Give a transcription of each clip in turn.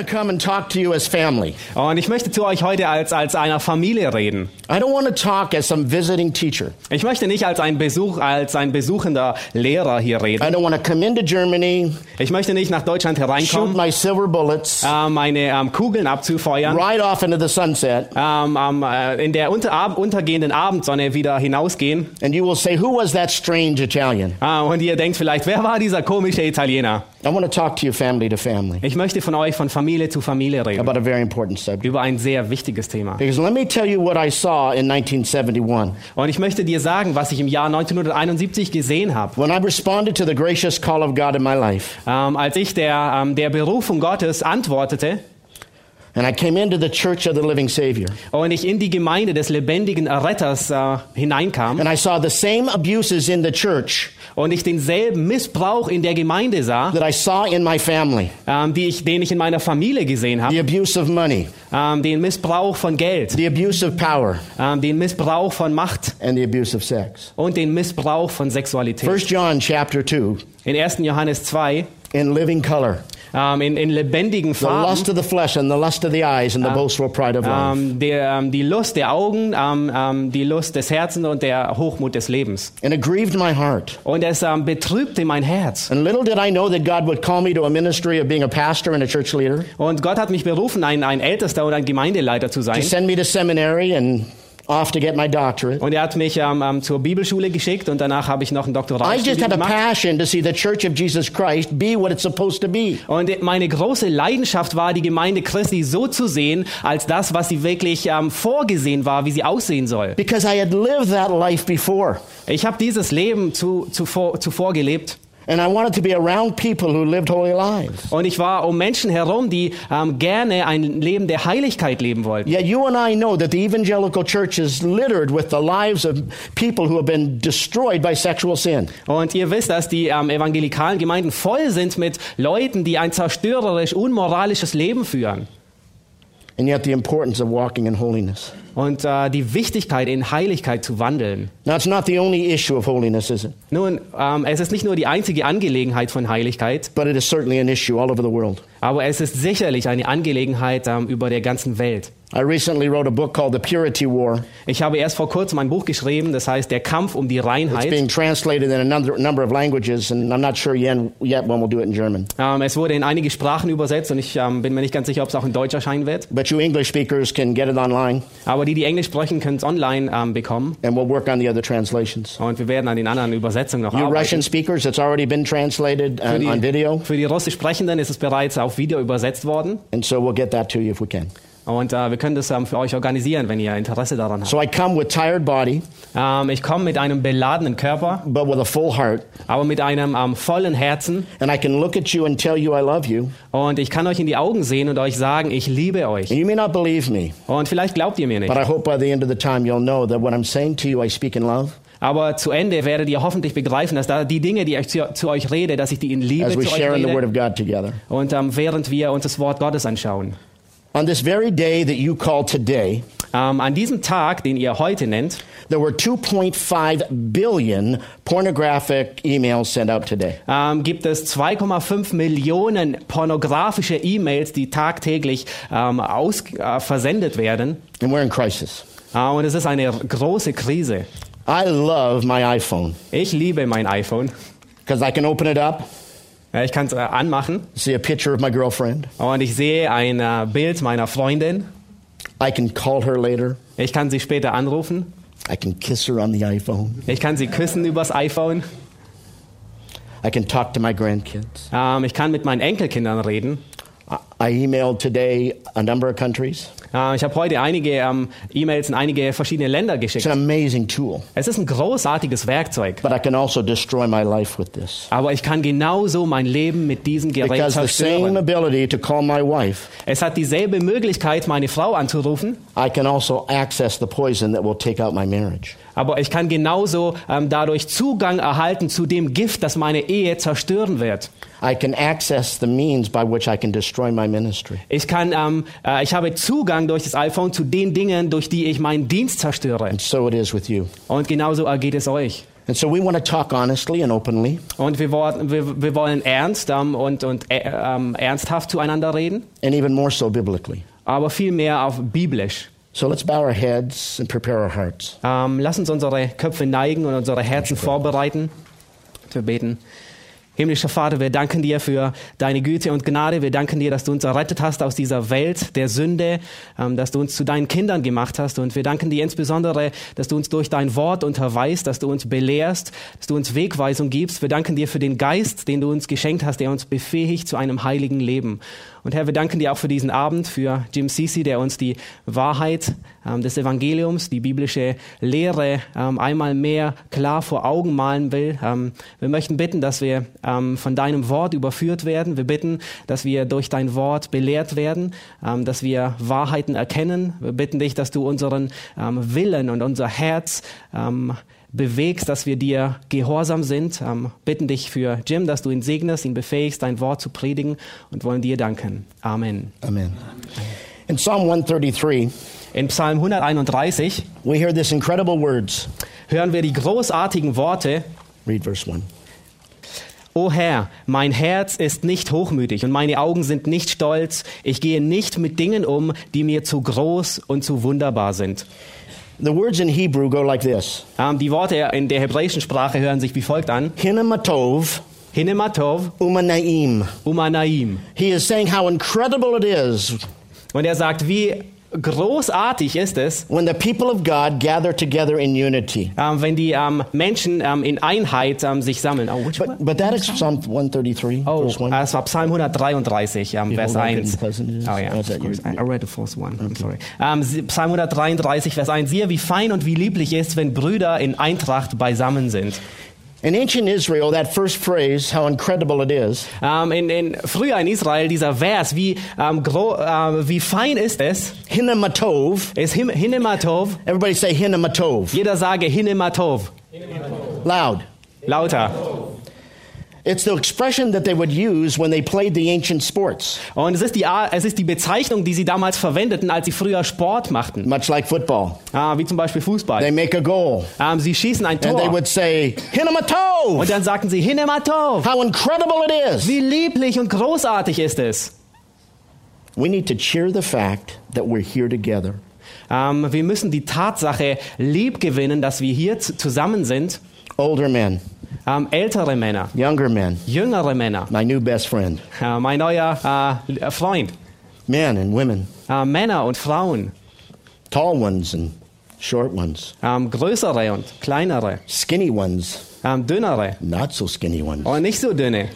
Want to come and talk to you as family. Und ich möchte zu euch heute als, als einer Familie reden. I don't want to talk as some visiting teacher. Ich möchte nicht als ein Besuch, als ein besuchender Lehrer hier I reden. don't want to come into Germany, Ich möchte nicht nach Deutschland shoot hereinkommen, my silver bullets, äh, meine ähm, Kugeln abzufeuern, ride off into the sunset, ähm, ähm, äh, in der unter, ab, untergehenden Abendsonne wieder hinausgehen. and you will say, Who was that strange Italian? Äh, und ihr denkt vielleicht, wer war dieser komische Italiener? I want to talk to you family to family Ich möchte von euch von Familie zu Familie reden. about a very important subject. Über ein sehr wichtiges Thema. Because let me tell you what I saw in 1971 Und ich möchte dir sagen, was ich im Jahr 1971 gesehen habe. when I responded to the gracious call of God in my life. Ähm, als ich der, ähm, der Berufung Gottes antwortete And I came into the church of the living Savior. und ich in die Gemeinde des lebendigen Retters äh, hineinkam And I saw the same abuses in the church und ich denselben Missbrauch in der Gemeinde sah, that I saw in my family ähm, die ich, den ich in meiner Familie gesehen habe, the abuse of money, ähm, den Missbrauch von Geld, the abuse of power, ähm, den Missbrauch von Macht and the abuse of sex. und den Missbrauch von Sexualität. 1 John chapter 2 In 1. Johannes 2, in living color. ähm, in, in lebendigen The Farben, lust of the flesh and the lust of the eyes and the boastful pride of life. ähm, der, die Lust der Augen, die Lust des Herzens und der Hochmut des Lebens. And it grieved my heart. Und es betrübte mein Herz. And little did I know that God would call me to a ministry of being a pastor and a church leader, Und Gott hat mich berufen, ein, ein Ältester oder ein Gemeindeleiter zu to sein. send me to seminary and off to get my doctorate. Und er hat mich ähm, ähm, zur Bibelschule geschickt und danach habe ich noch ein I just had a gemacht. passion to see the church of Jesus Christ be what it's supposed to be. Und meine große Leidenschaft war, die Gemeinde Christi so zu sehen, als das, was sie wirklich ähm, vorgesehen war, wie sie aussehen soll. Because I had lived that life before. Ich habe dieses Leben zu, zuvor, zuvor gelebt. And I wanted to be around people who lived holy lives. Und ich war um Menschen herum, die ähm, gerne ein Leben der Heiligkeit leben wollten. Yet you and I know that the evangelical church is littered with the lives of people who have been destroyed by sexual sin. Und ihr wisst, dass die ähm, evangelikalen Gemeinden voll sind mit Leuten, die ein zerstörerisch, unmoralisches Leben führen. And yet the importance of walking in holiness. Und äh, die Wichtigkeit, in Heiligkeit zu wandeln. Now, it's not the only issue of holiness, is it? Nun, ähm, es ist nicht nur die einzige Angelegenheit von Heiligkeit, But it is certainly an issue all over the world. aber es ist sicherlich eine Angelegenheit ähm, über der ganzen Welt. I recently wrote a book called The Purity War. Ich habe erst vor kurzem ein Buch geschrieben, das heißt Der Kampf um die It's Reinheit. being translated in a number, of languages, and I'm not sure yet, yet when we'll do it in German. Ähm, es wurde in einige Sprachen übersetzt und ich ähm, bin mir nicht ganz sicher, ob es auch in Deutsch erscheinen wird. But you English speakers can get it online, Aber die, die Englisch sprechen, können es online ähm, bekommen. and we'll work on the other translations. Und wir werden an den anderen Übersetzungen noch You arbeiten. Russian speakers, it's already been translated Für die, on video, für die Russisch Sprechenden ist es bereits auf Video übersetzt worden. and so we'll get that to you if we can. Und äh, wir können das ähm, für euch organisieren, wenn ihr Interesse daran habt. So I come with tired body, Ähm, ich komme mit einem beladenen Körper, but with a full heart, aber mit einem ähm, vollen Herzen. and I can look at you and tell you I love you. Und ich kann euch in die Augen sehen und euch sagen, ich liebe euch. And you may not believe me, Und vielleicht glaubt ihr mir nicht. but I hope by the end of the time you'll know that what I'm saying to you, I speak in love. Aber zu Ende werdet ihr hoffentlich begreifen, dass da die Dinge, die ich zu, zu euch rede, dass ich die in Liebe as we zu euch share in the Word rede. of God together. Und ähm, während wir uns das Wort Gottes anschauen. On this very day that you call today, Ähm, an diesem Tag, den ihr heute nennt, there were 2.5 billion pornographic emails sent out today. ähm, gibt es 2,5 Millionen pornografische E-Mails, die tagtäglich ähm, aus, äh, versendet werden. And we're in crisis. Äh, und es ist eine große Krise. I love my iPhone Ich liebe mein iPhone. because I can open it up, Äh, Ich kann es äh, anmachen see a picture of my girlfriend. und ich sehe ein äh, Bild meiner Freundin. I can call her later. Ich kann sie später anrufen. I can kiss her on the iPhone. Ich kann sie küssen übers iPhone. I can talk to my grandkids. Ähm, ich kann mit meinen Enkelkindern reden. I emailed today a number of countries. Ich habe heute einige ähm, E-Mails in einige verschiedene Länder It's geschickt. an amazing tool, Es ist ein großartiges Werkzeug. but I can also destroy my life with this. Aber ich kann genauso mein Leben mit diesem Gerät Because the same zerstören. ability to call my wife, Es hat dieselbe Möglichkeit, meine Frau anzurufen. I can also access the poison that will take out my marriage. Aber ich kann genauso ähm, dadurch Zugang erhalten zu dem Gift, das meine Ehe zerstören wird. I can access the means by which I can destroy my ministry. Ich kann, ähm, äh, ich habe Zugang durch das iPhone zu den Dingen, durch die ich meinen Dienst zerstöre. And so it is with you. Und genauso ergeht es euch. And so we want to talk honestly and openly Und wir, wollen- wir, wir wollen ernst ähm, und, und äh, ähm, ernsthaft zueinander reden, and even more so biblically. aber viel mehr auf biblisch. So let's bow our heads and prepare our hearts. Ähm, lass uns unsere Köpfe neigen und unsere Herzen vorbereiten. Wir beten. Himmlischer Vater, wir danken dir für deine Güte und Gnade. Wir danken dir, dass du uns errettet hast aus dieser Welt der Sünde, ähm, dass du uns zu deinen Kindern gemacht hast. Und wir danken dir insbesondere, dass du uns durch dein Wort unterweist, dass du uns belehrst, dass du uns Wegweisung gibst. Wir danken dir für den Geist, den du uns geschenkt hast, der uns befähigt zu einem heiligen Leben. Und Herr, wir danken dir auch für diesen Abend, für Jim Sisi, der uns die Wahrheit ähm, des Evangeliums, die biblische Lehre ähm, einmal mehr klar vor Augen malen will. Ähm, wir möchten bitten, dass wir ähm, von deinem Wort überführt werden. Wir bitten, dass wir durch dein Wort belehrt werden, ähm, dass wir Wahrheiten erkennen. Wir bitten dich, dass du unseren ähm, Willen und unser Herz bewegst, dass wir dir gehorsam sind. Ähm, bitten dich für Jim, dass du ihn segnest, ihn befähigst, dein Wort zu predigen und wollen dir danken. Amen. Amen. In Psalm 133, In Psalm 131 we hear this incredible words. hören wir die großartigen Worte, Read verse 1. O Herr, mein Herz ist nicht hochmütig und meine Augen sind nicht stolz. Ich gehe nicht mit Dingen um, die mir zu groß und zu wunderbar sind. The words in Hebrew go like this Ähm, die Worte in der hebräischen Sprache hören sich wie folgt an. Hinematov Hinematov, umanaim. Umanaim. He is saying how incredible it is Und er sagt, wie großartig ist es, when the people of God gather together in unity. ähm, wenn die ähm, Menschen ähm, in Einheit sich sammeln. Oh, which? But, but that is Psalm 133, Oh, verse 1. es war Psalm 133, ähm, Vers hold on, 1. getting passages. Oh of course. your- I I read the first one. I'm sorry. Psalm 133, Vers 1. Siehe, wie fein und wie lieblich ist, wenn Brüder in Eintracht beisammen sind. In ancient Israel, that first phrase, how incredible it is, Ähm, in, in, früher in Israel, dieser Vers, wie, ähm, gro, äh, wie fein ist es, hinematov. ist Him- Hinematov. Everybody say hinematov. Jeder sage Hinematov. Loud. Lauter. It's the expression that they would use when they played the ancient sports, Und es ist, die, es ist die Bezeichnung, die sie damals verwendeten, als sie früher Sport machten. much like football. Ah, wie zum Beispiel They Fußball. make a goal, Ähm, sie schießen ein and they Tor. would say, hinematov. Und dann sagten sie Hinematov. How incredible it is. Wie lieblich und großartig ist es. We need to cheer the fact that we're here together. Ähm, wir müssen die Tatsache lieb gewinnen, dass wir hier zu- zusammen sind. Older men, Ähm, ältere Männer, younger men, jüngere Männer, my new best friend, uh, äh, mein neuer äh, Freund, men and women, äh, Männer und Frauen, tall ones and short ones, ähm, größere und kleinere, skinny ones, ähm, dünnere. Not so skinny ones. und nicht so dünne.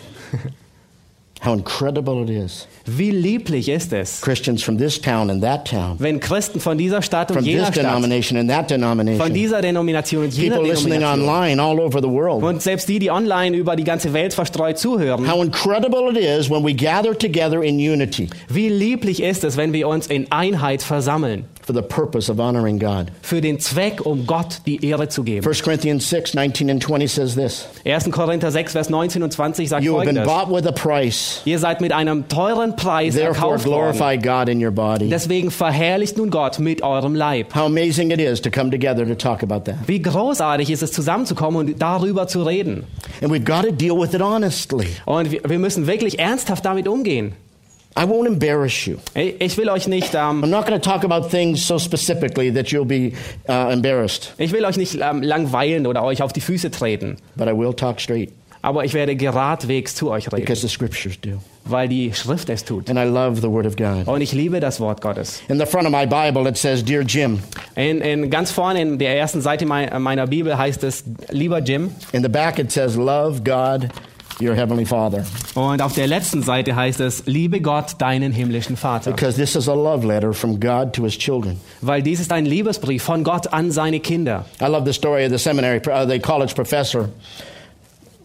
How incredible it is. Wie lieblich ist es, Christians from this town and that town, wenn Christen von dieser Stadt und from this jener Stadt, denomination and that von denomination, dieser Denomination und jener people listening Denomination online all over the world. und selbst die, die online über die ganze Welt verstreut zuhören, How incredible it is when we gather together in unity. Wie lieblich ist es, wenn wir uns in Einheit versammeln, for the purpose of honoring God. für den Zweck, um Gott die Ehre zu geben. 1 Corinthians 6, 19 and 20 says this 1. Korinther 6, Vers 19 und 20 sagt You have been bought with a price. Ihr seid mit einem teuren Preis Therefore erkauft worden. glorify God in your body. Deswegen verherrlicht nun Gott mit eurem Leib. How amazing it is to come together to talk about that. Wie großartig ist es, zusammenzukommen und darüber zu reden. And we've got to deal with it honestly. Und wir müssen wirklich ernsthaft damit umgehen. I won't embarrass you. Ich will euch nicht, ähm, I'm not going to talk about things so specifically that you'll be uh, embarrassed, ich will euch nicht ähm, langweilen oder euch auf die Füße treten. but I will talk straight Aber ich werde geradwegs zu euch reden, because the scriptures do. weil die Schrift es tut. And I love the Word of God. Und ich liebe das Wort Gottes. In the front of my Bible, it says, Dear Jim. In, in, ganz vorne in der ersten Seite mei- meiner Bibel heißt es, lieber Jim. In the back, it says, Love God, your Heavenly Father. Und auf der letzten Seite heißt es, liebe Gott, deinen himmlischen Vater. Because this is a love letter from God to His children. Weil dies ist ein Liebesbrief von Gott an seine Kinder. I love the story of the seminary, uh, the college professor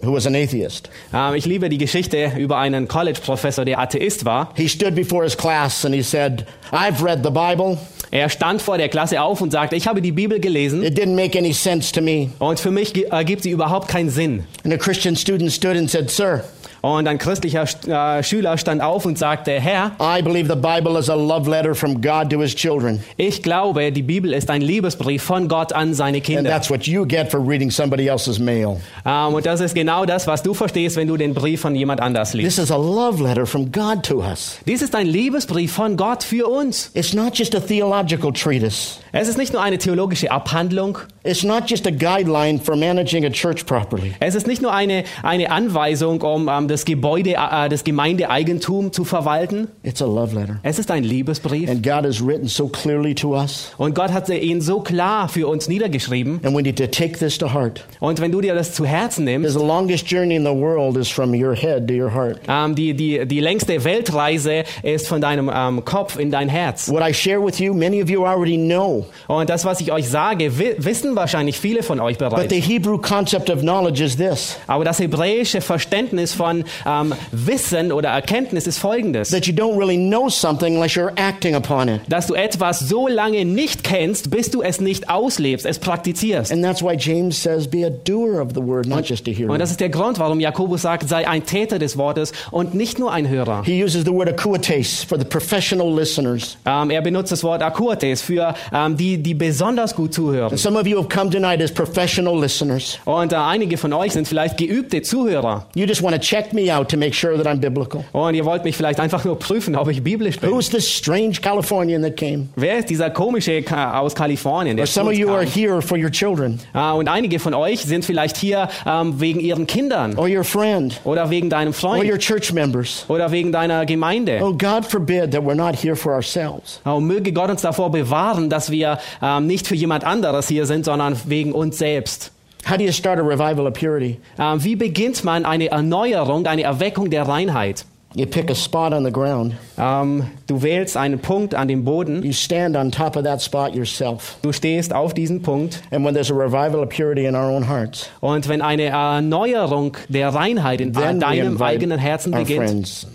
who was an atheist. Ähm, ich liebe die Geschichte über einen College-Professor, der Atheist war. He stood before his class and he said, I've read the Bible. Er stand vor der Klasse auf und sagte, ich habe die Bibel gelesen It didn't make any sense to me. und für mich ergibt sie überhaupt keinen Sinn. And a Christian student stood and said, Sir, Und ein christlicher äh, Schüler stand auf und sagte, Herr, I believe the Bible is a love letter from God to his children. ich glaube, die Bibel ist ein Liebesbrief von Gott an seine And Kinder. that's what you get for reading somebody else's mail. Ähm, und das ist genau das, was du verstehst, wenn du den Brief von jemand anders liest. This is a love letter from God to us. Dies ist ein Liebesbrief von Gott für uns. It's not just a theological treatise. Es ist nicht nur eine theologische Abhandlung. It's not just a guideline for managing a church properly. Es ist nicht nur eine, eine Anweisung, um ähm, das Gebäude, äh, das Gemeindeeigentum zu verwalten. It's a love letter. Es ist ein Liebesbrief. And God has written so clearly to us. Und Gott hat ihn so klar für uns niedergeschrieben. And we need to take this to heart. Und wenn du dir das zu Herzen nimmst, the longest journey in the world is from your head to your heart. ähm, die, die, die längste Weltreise ist von deinem ähm, Kopf in dein Herz. What I share with you, many of you already know. Und das, was ich euch sage, wi wissen wahrscheinlich viele von euch But bereits. the Hebrew concept of knowledge is this Aber das hebräische Verständnis von ähm, Wissen oder Erkenntnis ist folgendes. that you don't really know something unless you're acting upon it. Dass du etwas so lange nicht kennst, bis du es nicht auslebst, es praktizierst. And that's why James says, be a doer of the word, not just a hearer. Und das ist der Grund, warum Jakobus sagt, sei ein Täter des Wortes und nicht nur ein Hörer. He uses the word akuates for the professional listeners. Ähm, er benutzt das Wort akuates für ähm, die, die besonders gut zuhören. And some of you have come tonight as professional listeners. Und äh, einige von euch sind vielleicht geübte Zuhörer. You just want to check me out to make sure that I'm biblical. Und ihr wollt mich vielleicht einfach nur prüfen, ob ich biblisch bin. Who's this strange Californian that came? Wer ist dieser komische Ka- aus Kalifornien? Der Or some of you are here for your children Äh, und einige von euch sind vielleicht hier ähm, wegen ihren Kindern or your friend oder wegen deinem or your Freund church members. oder wegen deiner Gemeinde. Oh, God forbid that we're not here for ourselves. Oh, möge Gott uns davor bewahren, dass wir ähm, nicht für jemand anderes hier sind, sondern wegen uns selbst. How do you start a revival of purity? Ähm, wie beginnt man eine Erneuerung, eine Erweckung der Reinheit? You pick a spot on the ground. Ähm, du wählst einen Punkt an dem Boden, You stand on top of that spot yourself. du stehst auf diesem Punkt And when there's a revival of purity in our own hearts, und wenn eine Erneuerung der Reinheit in deinem eigenen Herzen beginnt, friends.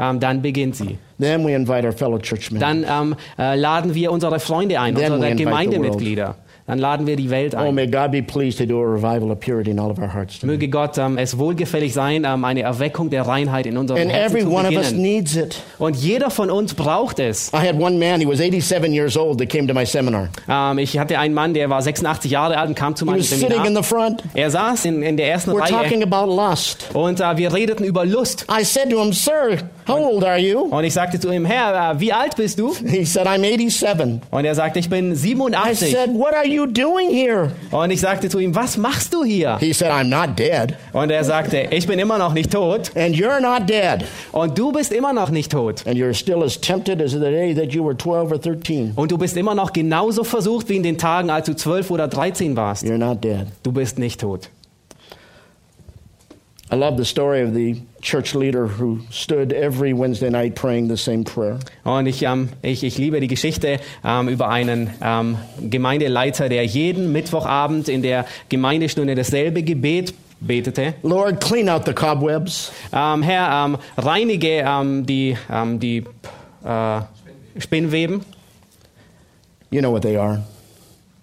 ähm, dann beginnt sie. Then we invite our fellow churchmen. Dann ähm, äh, laden wir unsere Freunde ein, Then unsere Gemeindemitglieder. Dann laden wir die Welt Oh, ein. may God be pleased to do a revival of purity in all of our hearts. tonight. Möge Gott ähm, es wohlgefällig sein, ähm, eine Erweckung der Reinheit in unserem And Herzen every zu one of us beginnen. needs it. Und jeder von uns braucht es. I had one man, he was 87 years old, that came to my seminar. Ähm, ich hatte einen Mann, der war 86 Jahre alt und kam zu He meinem sitting in Seminar. the front. Er saß in, in der ersten We're talking Reihe about lust. und äh, wir redeten über Lust. I said to him, Sir, how old are you? Und ich sagte zu ihm, Herr, äh, wie alt bist du? He said, I'm 87. Und er sagte, ich bin I 87. said, What are you doing here? Und ich sagte zu ihm, was machst du hier? He said, I'm not dead. Und er sagte, ich bin immer noch nicht tot. And you're not dead. Und du bist immer noch nicht tot. And you're still as tempted as the day that you were 12 or 13. Und du bist immer noch genauso versucht wie in den Tagen, als du 12 oder 13 warst. You're not dead. Du bist nicht tot. I love the story of the church leader who stood every Wednesday night praying the same prayer. Und ich, ähm, ich, ich liebe die Geschichte ähm, über einen ähm, Gemeindeleiter, der jeden Mittwochabend in der Gemeindestunde dasselbe Gebet betete. Lord, clean out the cobwebs. Ähm, Herr, ähm, reinige ähm, die, ähm, die äh, Spinnweben. You know what they are.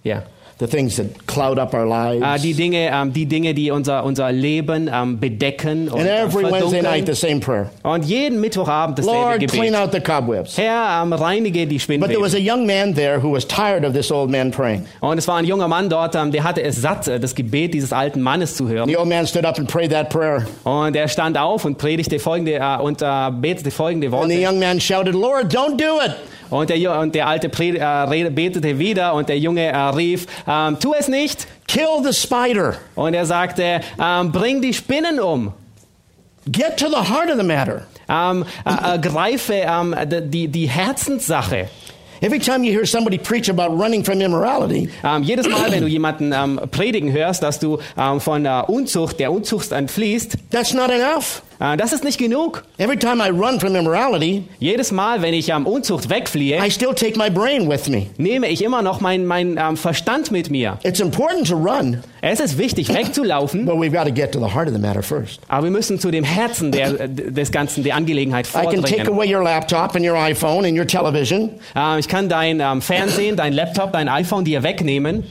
Ja. The things that cloud up our lives. die Dinge, ähm, die Dinge, die unser, unser Leben ähm, bedecken und And äh, every Wednesday night, the same prayer. Und jeden Mittwochabend dasselbe Lord, clean Gebet. out the cobwebs. Herr, ähm, reinige die But there was Spinnweben. a young man there who was tired of this old man praying. Und es war ein junger Mann dort, der hatte es satt, äh, das Gebet dieses alten Mannes zu hören. The old man stood up and prayed that prayer. Und er stand auf und predigte folgende äh, und äh, betete folgende And the Worte. young man shouted, Lord, don't do it. Und der, und der alte äh, betete wieder und der Junge äh, rief, ähm, tu es nicht. Kill the spider. Und er sagte, ähm, bring die Spinnen um. Get to the heart of the matter. Ähm, äh, ergreife ähm, d- die, die Herzenssache. Every time you hear somebody preach about running from immorality, Ähm, jedes Mal, wenn du jemanden ähm, predigen hörst, dass du ähm, von der Unzucht, der Unzucht entfliehst, that's not enough. Äh, das ist nicht genug. Every time I run from immorality, Jedes Mal, wenn ich am Unzucht wegfliehe, I still take my brain with me. nehme ich immer noch meinen mein, ähm, Verstand mit mir. It's important to run, Es ist wichtig, wegzulaufen, but we've got to get to the heart of the matter first. aber wir müssen zu dem Herzen der, des Ganzen, der Angelegenheit I can take vordringen. away your laptop and your iPhone and your television, Äh, ich kann dein ähm, Fernsehen, dein Laptop, dein iPhone dir wegnehmen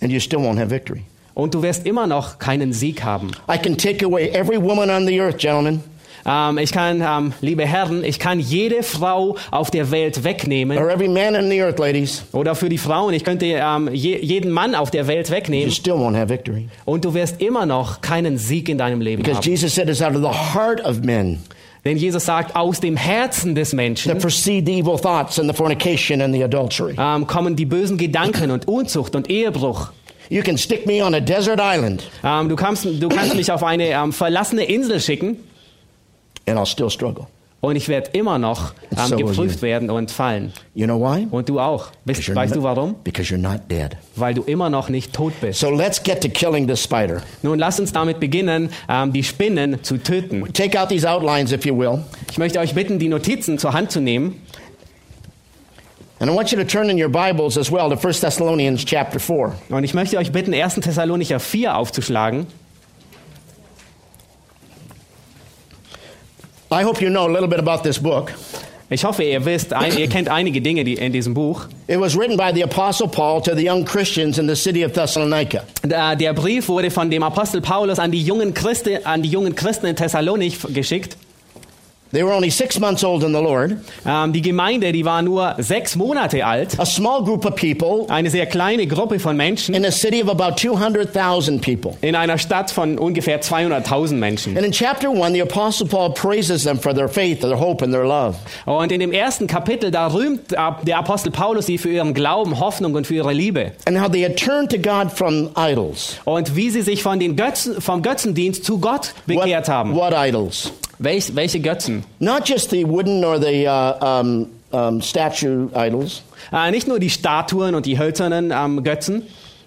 and you still won't have victory. Und du wirst immer noch keinen Sieg haben. I can take away every woman on the earth, gentlemen, Ähm, ich kann, ähm, liebe Herren, ich kann jede Frau auf der Welt wegnehmen. or every man on the earth, ladies. Oder für die Frauen, ich könnte ähm, je, jeden Mann auf der Welt You wegnehmen still won't have victory. und du wirst immer noch keinen Sieg in deinem Leben Because haben. Jesus said it's out of the heart of men Denn Jesus sagt, aus dem Herzen des Menschen kommen die bösen Gedanken und Unzucht und Ehebruch. You can stick me on a desert island Ähm, du, kannst, du kannst mich auf eine ähm, verlassene Insel schicken and I'll still struggle. und ich werde immer noch So ähm, you. geprüft werden und fallen. You know why? Und du auch. Because Weißt, you're weißt not- du warum? Because you're not dead. Weil du immer noch nicht tot bist. So let's get to killing the spider. Nun lass uns damit beginnen, ähm, die Spinnen zu töten. Take out these outlines, if you will. Ich möchte euch bitten, die Notizen zur Hand zu nehmen. And I want you to turn in your Bibles as well to 1 Thessalonians chapter 4. Und ich möchte euch bitten, 1. Thessalonicher 4 aufzuschlagen. I hope you know a little bit about this book. Ich hoffe, ihr wisst, ein, ihr kennt einige Dinge die in diesem Buch. It was written by the Apostle Paul to the young Christians in the city of Thessalonica. Der Brief wurde von dem Apostel Paulus an die jungen, Christi, an die jungen Christen in Thessalonik geschickt. They were only six months old in the Lord, Ähm, die Gemeinde, die war nur sechs Monate alt. a small group of people Eine sehr kleine Gruppe von Menschen in a city of about 200,000 people. in einer Stadt von ungefähr 200.000 Menschen. And in chapter 1, the Apostle Paul praises them for their faith, their hope, and their love. Und in dem ersten Kapitel, da rühmt der Apostel Paulus sie für ihren Glauben, Hoffnung und für ihre Liebe. And how they had turned to God from idols. Und wie sie sich von den Götzen, vom Götzendienst zu Gott bekehrt haben. what idols? Welch, welche Götzen? Not just the wooden or the uh, um, um, statue idols, Äh, nicht nur die Statuen und die hölzernen ähm, Götzen,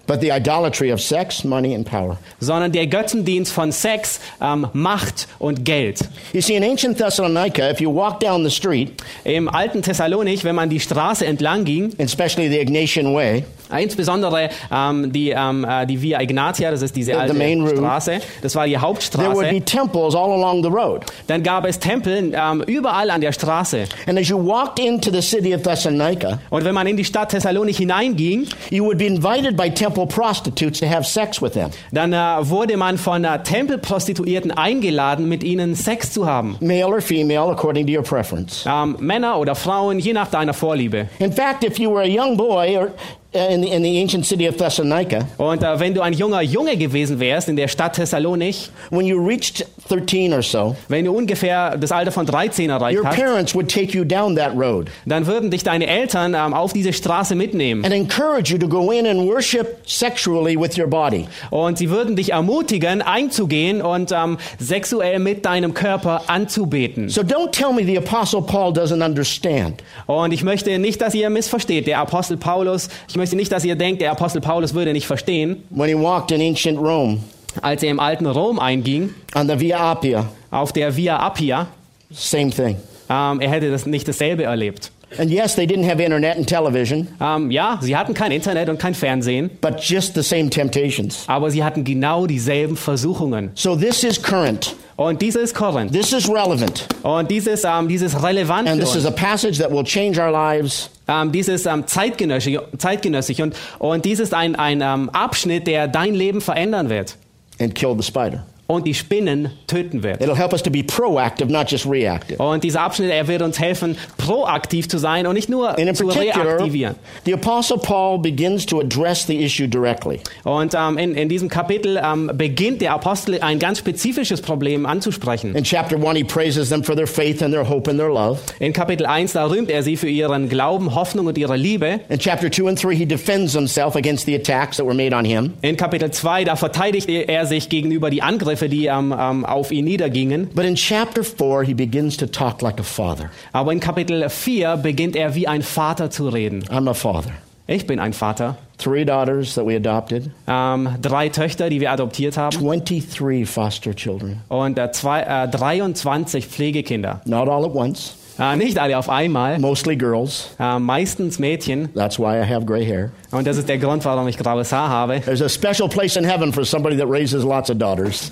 but the idolatry of sex, money, and power. sondern der Götzendienst von Sex, ähm, Macht und Geld. You see, in ancient Thessalonica, if you walk down the street, Im alten Thessalonik, wenn man die Straße entlang ging, especially the Ignatian Way, äh, insbesondere ähm, die, ähm, äh, die Via Ignatia, das ist diese The- the alte main route. Straße, das war die there would Hauptstraße, be temples all along the road. dann gab es Tempel ähm, überall an der Straße. And as you walked into the city of Thessalonica, Und wenn man in die Stadt Thessalonik hineinging, you would be invited by temple prostitutes to have sex with them, dann äh, wurde man von äh, Tempelprostituierten eingeladen, mit ihnen Sex zu haben. male or female, according to your preference. Ähm, Männer oder Frauen, je nach deiner Vorliebe. In fact, if you were a young boy or in the, in the ancient city of Thessalonica, Und äh, wenn du ein junger Junge gewesen wärst in der Stadt Thessalonik, when you reached 13 or so, wenn du ungefähr das Alter von 13 erreicht your hast, parents would take you down that road dann würden dich deine Eltern ähm, auf diese Straße mitnehmen. and encourage you to go in and worship sexually with your body. Und sie würden dich ermutigen, einzugehen und ähm, sexuell mit deinem Körper anzubeten. So don't tell me the Apostle Paul doesn't understand. Und ich möchte nicht, dass ihr missversteht. Der Apostel Paulus, ich möchte nicht, dass ihr denkt, der Apostel Paulus würde nicht verstehen, When he walked in ancient Rome als er im alten Rom einging, on the Via Appia, auf der Via Appia, same thing. ähm, er hätte das nicht dasselbe erlebt. And yes, they didn't have internet and television, Ähm, ja, sie hatten kein Internet und kein Fernsehen, but just the same temptations. aber sie hatten genau dieselben Versuchungen. So this is current. Und dieses ist Korinth. This is relevant. Und dieses, ähm, dieses relevant And für this is uns. a passage that will change our lives Ähm, dieses ähm, zeitgenössisch, zeitgenössisch und, und dies ist ein, ein ähm, Abschnitt, der dein Leben verändern wird and kill the spider. Und die Spinnen töten wird. It'll help us to be proactive, not just reactive. Und dieser Abschnitt, er wird uns helfen, proaktiv zu sein und nicht nur And in zu reaktivieren. the Apostle Paul begins to address the issue directly. Und ähm, in, in diesem Kapitel ähm, beginnt der Apostel ein ganz spezifisches Problem anzusprechen. In chapter 1, he praises them for their faith and their hope and their love. In Kapitel 1, da rühmt er sie für ihren Glauben, Hoffnung und ihre Liebe. In chapter 2 and 3, he defends himself against the attacks that were made on him. In Kapitel 2, da verteidigt er sich gegenüber die Angriffe, die ähm, ähm, auf ihn niedergingen. But in chapter 4, he begins to talk like a father. Aber in Kapitel 4 beginnt er wie ein Vater zu reden. I'm a father. Ich bin ein Vater. three daughters that we adopted, Ähm, drei Töchter, die wir adoptiert haben. 23 foster children. Und äh, zwei, äh, 23 Pflegekinder. Not all at once, Äh, nicht alle auf einmal. mostly girls. Äh, meistens Mädchen. That's why I have gray hair. Und das ist der Grund, warum ich graues Haar habe. There's a special place in heaven for somebody that raises lots of daughters.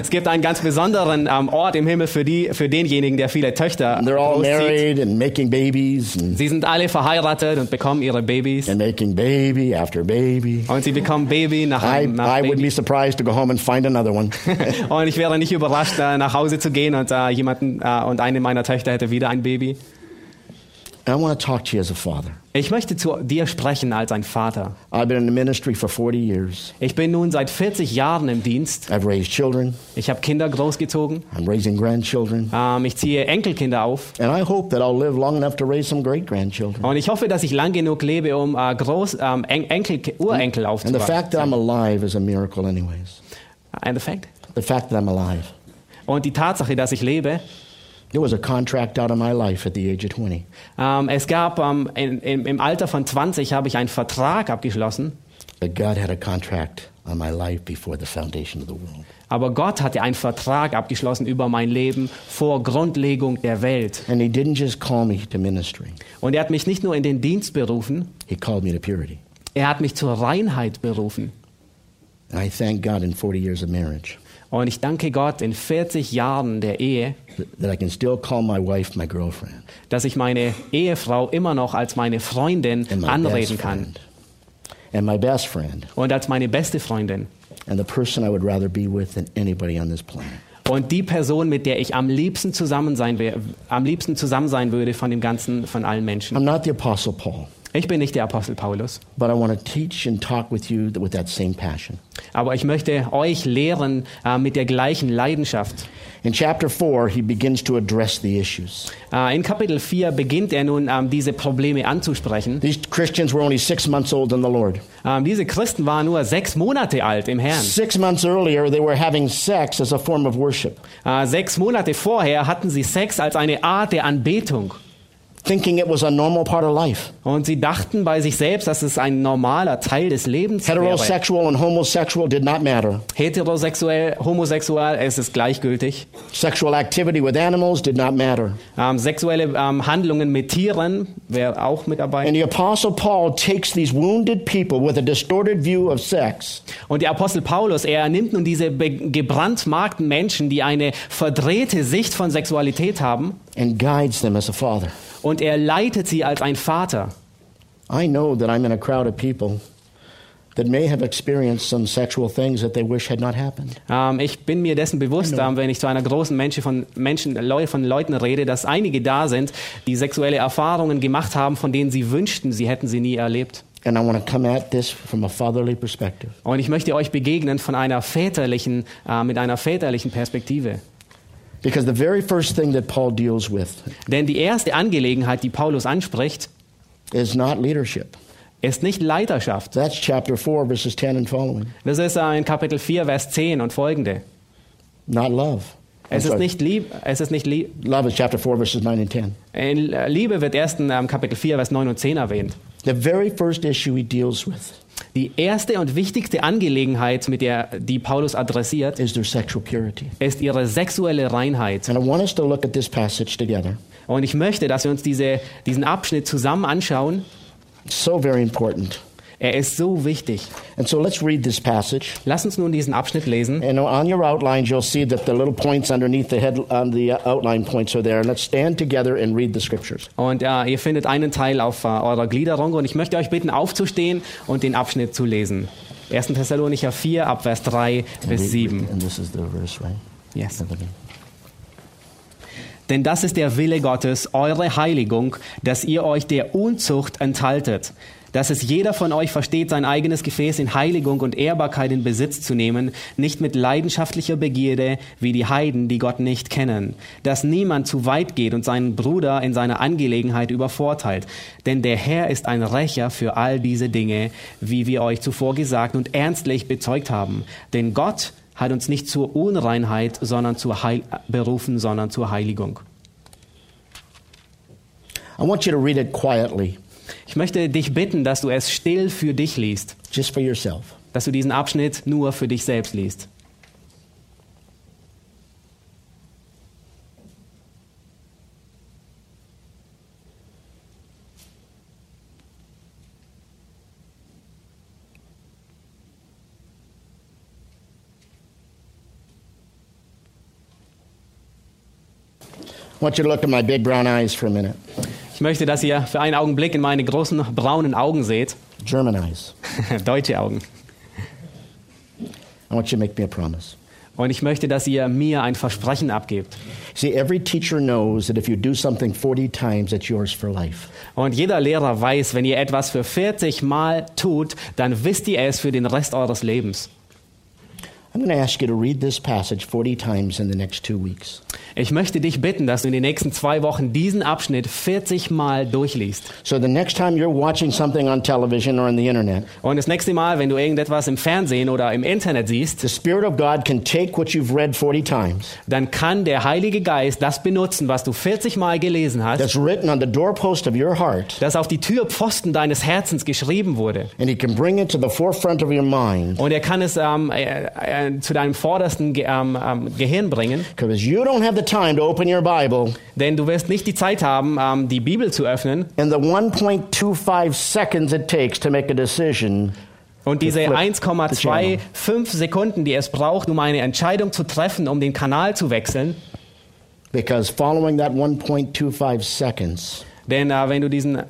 es gibt einen ganz besonderen ähm, Ort im Himmel für, die, für denjenigen, der viele Töchter And they're all married and making babies and, Sie sind alle verheiratet und bekommen ihre Babys. and making baby after baby. Und sie bekommen Baby nach I, einem nach I Baby. be surprised to go home and find another one. Und ich wäre nicht überrascht, äh, nach Hause zu gehen und äh, jemanden äh, und eine meiner Töchter hätte wieder ein Baby. I want to talk to you as a father. Ich möchte zu dir sprechen als ein Vater. I've been in the ministry for 40 years. Ich bin nun seit 40 Jahren im Dienst. I've raised children. Ich habe Kinder großgezogen. I'm raising grandchildren. Ähm, ich ziehe Enkelkinder auf. And I hope that I'll live long enough to raise some great grandchildren. Und ich hoffe, dass ich lang genug lebe, um äh, Groß, ähm, En Enkel, Urenkel And the aufzubauen. fact that I'm alive is a miracle, anyways. And the fact? The fact that I'm alive. Und die Tatsache, dass ich lebe, There was a contract out of my life at the age of 20. ähm, es gab ähm, in, in, im Alter von 20 habe ich einen Vertrag abgeschlossen, But God had a contract on my life before the foundation of the world. aber Gott hatte einen Vertrag abgeschlossen über mein Leben vor Grundlegung der Welt. And He didn't just call me to ministry, Und er hat mich nicht nur in den Dienst berufen, He called me to purity. er hat mich zur Reinheit berufen. And I thank God in 40 years of marriage Und ich danke Gott in 40 Jahren der Ehe, that, I can still call my wife my girlfriend dass ich meine Ehefrau immer noch als meine Freundin and my anreden best kann friend. And my best friend und als meine beste Freundin. and the person I would rather be with than anybody on this planet. Und die Person, mit der ich am liebsten zusammen sein, wär, am liebsten zusammen sein würde von dem ganzen, von allen Menschen. I'm not the Apostle Paul, Ich bin nicht der Apostel Paulus, but I want to teach and talk with you with that same passion. aber ich möchte euch lehren äh, mit der gleichen Leidenschaft. In chapter 4, he begins to address the issues. Äh, in Kapitel 4 beginnt er nun, ähm, diese Probleme anzusprechen. These Christians were only six months old in the Lord. Ähm, diese Christen waren nur sechs Monate alt im Herrn. Six months earlier, they were having sex as a form of worship, Äh, sechs Monate vorher hatten sie Sex als eine Art der Anbetung. Thinking it was a normal part of life. Und sie dachten bei sich selbst, dass es ein normaler Teil des Lebens wäre. Heterosexual and homosexual did not matter. Heterosexuell, homosexuell, es ist gleichgültig. Sexual activity with animals did not matter. Ähm, sexuelle ähm, Handlungen mit Tieren wäre auch mit dabei. And the Apostle Paul takes these wounded people with a distorted view of sex Und der Apostel Paulus, er nimmt nun diese gebrandmarkten Menschen, die eine verdrehte Sicht von Sexualität haben, and guides them as a father. Und er leitet sie als ein Vater. I know that I'm in a crowd of people that may have experienced some sexual things that they wish had not happened. Ähm, ich bin mir dessen bewusst, ähm, wenn ich zu einer großen Menge von Menschen, Leu- von Leuten rede, dass einige da sind, die sexuelle Erfahrungen gemacht haben, von denen sie wünschten, sie hätten sie nie erlebt. And I want to come at this from a fatherly perspective. Und ich möchte euch begegnen von einer väterlichen, äh, mit einer väterlichen Perspektive. Because the very first thing that Paul deals with Denn die erste Angelegenheit, die Paulus anspricht, is not leadership. ist nicht Leiterschaft. That's chapter 4, verses 10 and following. Das ist in Kapitel 4, Vers 10 und folgende. Not love. Es ist nicht lieb, es ist nicht lieb. Love is chapter 4, verses 9 and 10. In äh, Liebe wird erst in ähm, Kapitel 4, Vers 9 und 10 erwähnt. The very first issue he deals with Die erste und wichtigste Angelegenheit, mit der die Paulus adressiert, is their sexual purity. ist ihre sexuelle Reinheit. And I want us to look at this passage together. Und ich möchte, dass wir uns diese, diesen Abschnitt zusammen anschauen. So very important. Er ist so wichtig. And so let's read this passage. Lass uns nun diesen Abschnitt lesen. And on your outlines, you'll see that the little points underneath the head, on the outline points are there. And let's stand together and read the scriptures. Und äh, ihr findet einen Teil auf äh, eurer Gliederung. Und ich möchte euch bitten, aufzustehen und den Abschnitt zu lesen. 1. Thessalonicher 4, ab Vers 3 bis 7. And this is the verse, right? Yes. Denn das ist der Wille Gottes, eure Heiligung, dass ihr euch der Unzucht enthaltet, dass es jeder von euch versteht, sein eigenes Gefäß in Heiligung und Ehrbarkeit in Besitz zu nehmen, nicht mit leidenschaftlicher Begierde wie die Heiden, die Gott nicht kennen, dass niemand zu weit geht und seinen Bruder in seiner Angelegenheit übervorteilt. Denn der Herr ist ein Rächer für all diese Dinge, wie wir euch zuvor gesagt und ernstlich bezeugt haben. Denn Gott hat uns nicht zur Unreinheit sondern zur Heil berufen, sondern zur Heiligung. I want you to read it quietly. Ich möchte dich bitten, dass du es still für dich liest, just for yourself. dass du diesen Abschnitt nur für dich selbst liest. I want you to look at my big brown eyes for a minute. Ich möchte, dass ihr für einen Augenblick in meine großen braunen Augen seht. German eyes. Deutsche Augen. I want you to make me a promise. Und ich möchte, dass ihr mir ein Versprechen abgebt. See, every teacher knows that if you do something 40 times, it's yours for life. Und jeder Lehrer weiß, wenn ihr etwas für 40 Mal tut, dann wisst ihr es für den Rest eures Lebens. Ich möchte dich bitten, dass du in den nächsten zwei Wochen diesen Abschnitt 40 Mal durchliest. So the next time you're watching something on television or on the internet, Und das nächste Mal, wenn du irgendetwas im Fernsehen oder im Internet siehst, the Spirit of God can take what you've read 40 times, dann kann der Heilige Geist das benutzen, was du 40 Mal gelesen hast, that's written on the doorpost of your heart, das auf die Türpfosten deines Herzens geschrieben wurde. and He can bring it to the forefront of your mind. Und er kann es ähm, äh, zu deinem vordersten Ge ähm, ähm, Gehirn bringen, you don't have the time to open your Bible denn du wirst nicht die Zeit haben, ähm, die Bibel zu öffnen in the 1.25 seconds it takes to make a decision. und diese flip the channel. 1,25 Sekunden, die es braucht, um eine Entscheidung zu treffen, um den Kanal zu wechseln. Because following that 1.25 seconds Denn äh, wenn du diesen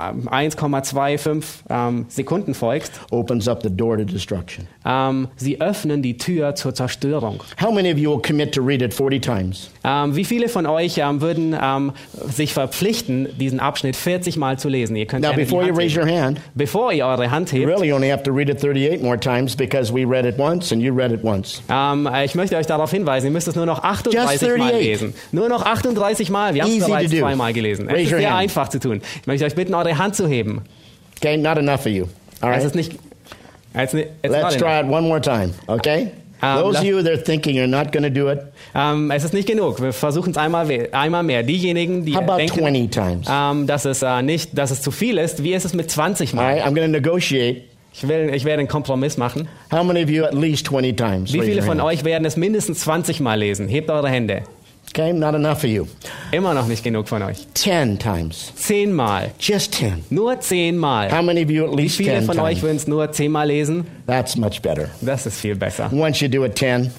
1,25 ähm, Sekunden folgst, opens up the door to destruction. ähm, sie öffnen die Tür zur Zerstörung. How many of you will commit to read it 40 times? Ähm, wie viele von euch ähm, würden ähm, sich verpflichten, diesen Abschnitt 40 Mal zu lesen? Ihr könnt Now, before you raise your hand, Bevor ihr eure Hand you hebt, really only have to read it 38 more times because we read it once and you read it once. äh, ich möchte euch darauf hinweisen, ihr müsst es nur noch 38 Just Mal 38. lesen. Nur noch 38 Mal. Wir haben es Easy bereits to do. zweimal gelesen. Es ist sehr hand. einfach zu tun. Ich möchte euch bitten, eure Hand zu heben. Okay, not enough of you. All Es right? ist nicht. It's, ni- it's Let's try enough. it one more time, okay? Um, Those of you that are thinking you're not going to do it, Ähm, es ist nicht genug. Wir versuchen es einmal, einmal mehr. Diejenigen, die how about denken, 20 times? Ähm, dass, es, äh, nicht, dass es zu viel ist, wie ist es mit 20 Mal? right, I'm going to negotiate. Ich, will, ich werde einen Kompromiss machen. How many of you at least 20 times? Wie viele von euch werden es mindestens 20 Mal lesen? Hebt eure Hände. Okay, not enough of you. Immer noch nicht genug von euch. 10 times. 10 Mal. Just 10. Nur 10 Mal. How many of you at Wie least viele 10 von euch würden es nur 10 Mal lesen? That's much better. Das ist viel besser. Once you do it 10,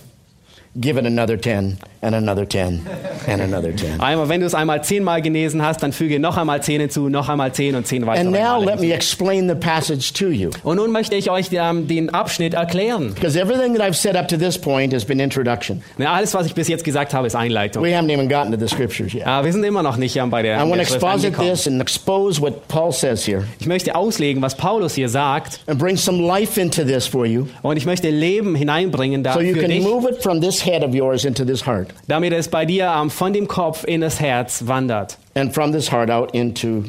give it another 10 and another 10 and another 10. Einmal, wenn du es einmal 10 Mal gelesen hast, dann füge noch einmal 10 hinzu, noch einmal 10 und 10 weitere And now Male let me explain the passage to you. Und nun möchte ich euch ähm, den Abschnitt erklären. Because everything that I've said up to this point has been introduction. Ne, Alles, was ich bis jetzt gesagt habe, ist Einleitung. We haven't even gotten to the scriptures yet. Äh, wir sind immer noch nicht ähm, bei der, I want to Schrift exposit angekommen. this and expose what Paul says here Ich möchte auslegen, was Paulus hier sagt. and bring some life into this for you Und ich möchte Leben hineinbringen so you für can dich, move it from this head of yours into this heart damit es bei dir ähm, von dem Kopf in das Herz wandert. and from this heart out into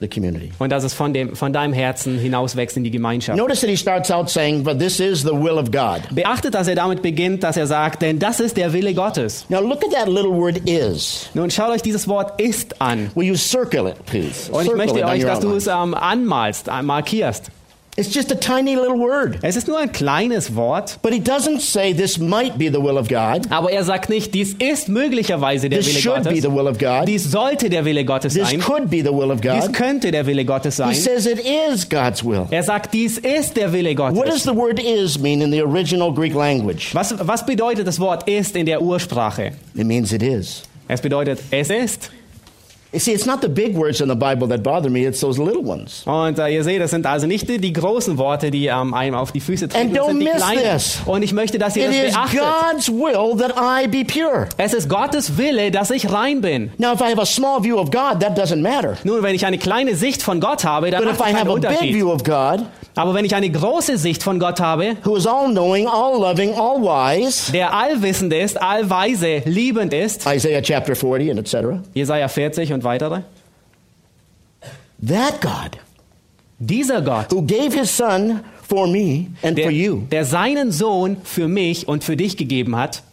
the community. Und dass es von, dem, von deinem Herzen hinauswächst in die Gemeinschaft. Notice that he starts out saying, But this is the will of God. Beachtet, dass er damit beginnt, dass er sagt, denn das ist der Wille Gottes. Now look at that little word is. Nun schaut euch dieses Wort ist an. Will you circle it, please? Und ich Circle möchte it on euch, dass du es ähm, anmalst, äh, markierst. It's just a tiny little word. Es ist nur ein kleines Wort, But he doesn't say this might be the will of God. aber er sagt nicht, dies ist möglicherweise der This Wille should be Gottes. the will of God. Dies sollte der Wille Gottes This sein. could be the will of Dies God. könnte der Wille Gottes He sein. says it is God's will. Er sagt, dies ist der Wille What does Gottes. the word is mean in the original Greek language? Was, was bedeutet das Wort ist in der Ursprache? It means it is. Es bedeutet, es ist. You see, it's not the big words in the Bible that bother me, it's those little ones. Und äh, ihr seht, das sind also nicht die, die großen Worte, die ähm, einem auf die Füße treten, das sind die kleinen. this. Und ich möchte, dass ihr It das is beachtet. God's will that I be pure. Es ist Gottes Wille, dass ich rein bin. Now, if I have a small view of God, that doesn't matter. Nun, wenn ich eine kleine Sicht von Gott habe, dann But if macht I es have a big view of God, Aber wenn ich eine große Sicht von Gott habe, who is all knowing, all loving, all wise, der allwissend ist, allweise, liebend ist, Isaiah chapter 40 and etc., Jesaja 40 und weitere, that God dieser Gott, who gave his son for me and der, for you der seinen Sohn für mich und für dich gegeben hat,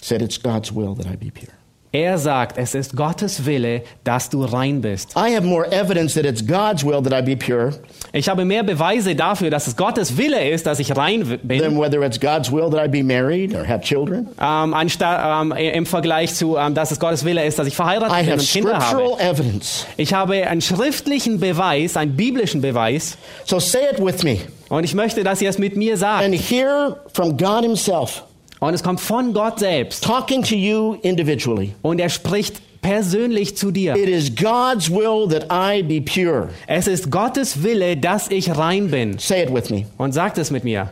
said it's God's will that I be pure. Er sagt, es ist Gottes Wille, dass du rein bist. I have more evidence that it's God's will that I be pure Ich habe mehr Beweise dafür, dass es Gottes Wille ist, dass ich rein bin, than whether it's God's will that I be married or have children. ähm, anstatt, ähm, im Vergleich zu, ähm, dass es Gottes Wille ist, dass ich verheiratet I bin und Kinder habe. evidence. Ich habe einen schriftlichen Beweis, einen biblischen Beweis, So say it with me und ich möchte, dass ihr es mit mir sagt. and hear from God Himself Und es kommt von Gott selbst talking to you individually. und er spricht persönlich zu dir. It is God's will that I be pure. Es ist Gottes Wille, dass ich rein bin. Say it with me. Und sagt es mit mir.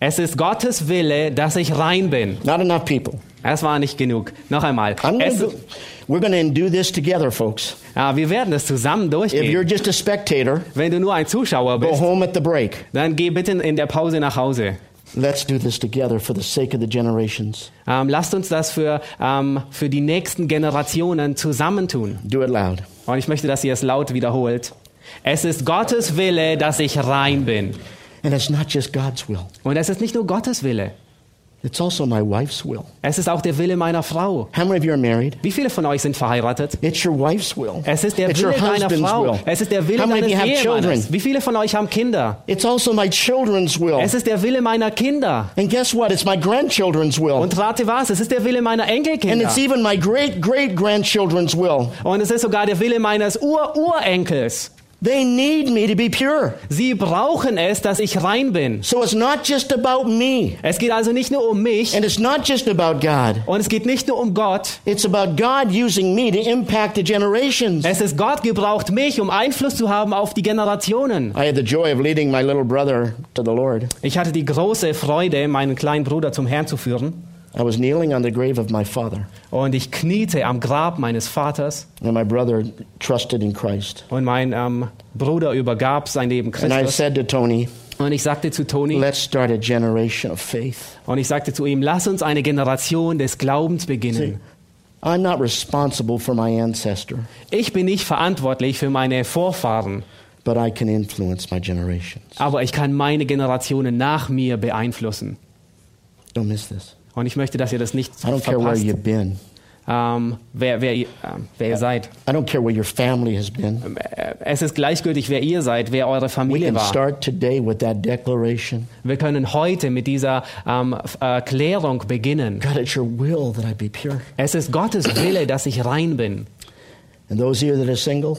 Es ist Gottes Wille, dass ich rein bin. Not enough people. Es war nicht genug. Noch einmal. Go, we're going to do this together, folks. ja, wir werden es zusammen If you're durchgehen. just a spectator, Wenn du nur ein Zuschauer go bist, home at the break. dann geh bitte in der Pause nach Hause. Let's do this together for the sake of the generations. Ähm, lasst uns das für, ähm, für die nächsten Generationen zusammentun. Do it loud. Und ich möchte, dass ihr es laut wiederholt. Es ist Gottes Wille, dass ich rein bin. And it's not just God's will, Und es ist nicht nur Gottes Wille. It's also my wife's will. Es ist auch der Wille meiner Frau. How many of you are married? Wie viele von euch sind verheiratet? It's your wife's will. Es ist der it's your Wille deiner husband's Frau. will. Es ist der Wille How many deines children? Ehemannes. Wie viele von euch haben Kinder? It's also my children's will. Es ist der Wille meiner Kinder. And guess what? It's my grandchildren's will. Und rate was, es ist der Wille meiner And Enkelkinder. it's even my great great grandchildren's will. Und es ist sogar der Wille meines Ur-Urenkels. They need me to be pure. Sie brauchen es, dass ich rein bin. So it's not just about me. Es geht also nicht nur um mich And it's not just about God. und es geht nicht nur um Gott. It's about God using me to impact the generations. Es ist Gott gebraucht mich, um Einfluss zu haben auf die Generationen. I had the joy of leading my little brother to the Lord. Ich hatte die große Freude, meinen kleinen Bruder zum Herrn zu führen. I was kneeling on the grave of my father, Und ich kniete am Grab meines Vaters. and my brother trusted in Christ. Und mein ähm, Bruder übergab sein Leben And I Christus. said to Tony, Und ich sagte zu Toni, let's start a generation of faith. und ich sagte zu ihm, lass uns eine Generation des Glaubens beginnen. I'm not responsible for my ancestor, Ich bin nicht verantwortlich für meine Vorfahren, but I can influence my generations. aber ich kann meine Generationen nach mir beeinflussen. Don't miss this. Und ich möchte, dass ihr das nicht I don't care where verpasst, you've been. ähm, wer, wer, ihr- ähm, wer ihr seid. I don't care where your family has been. Äh, Es ist gleichgleichgültig, wer ihr seid, wer eure We Familie can war. start today with that declaration. Wir können heute mit dieser ähm, F- Erklärung beginnen. God, it's your will that I be pure. Es ist Gottes Wille, dass ich rein bin. And those here that are single,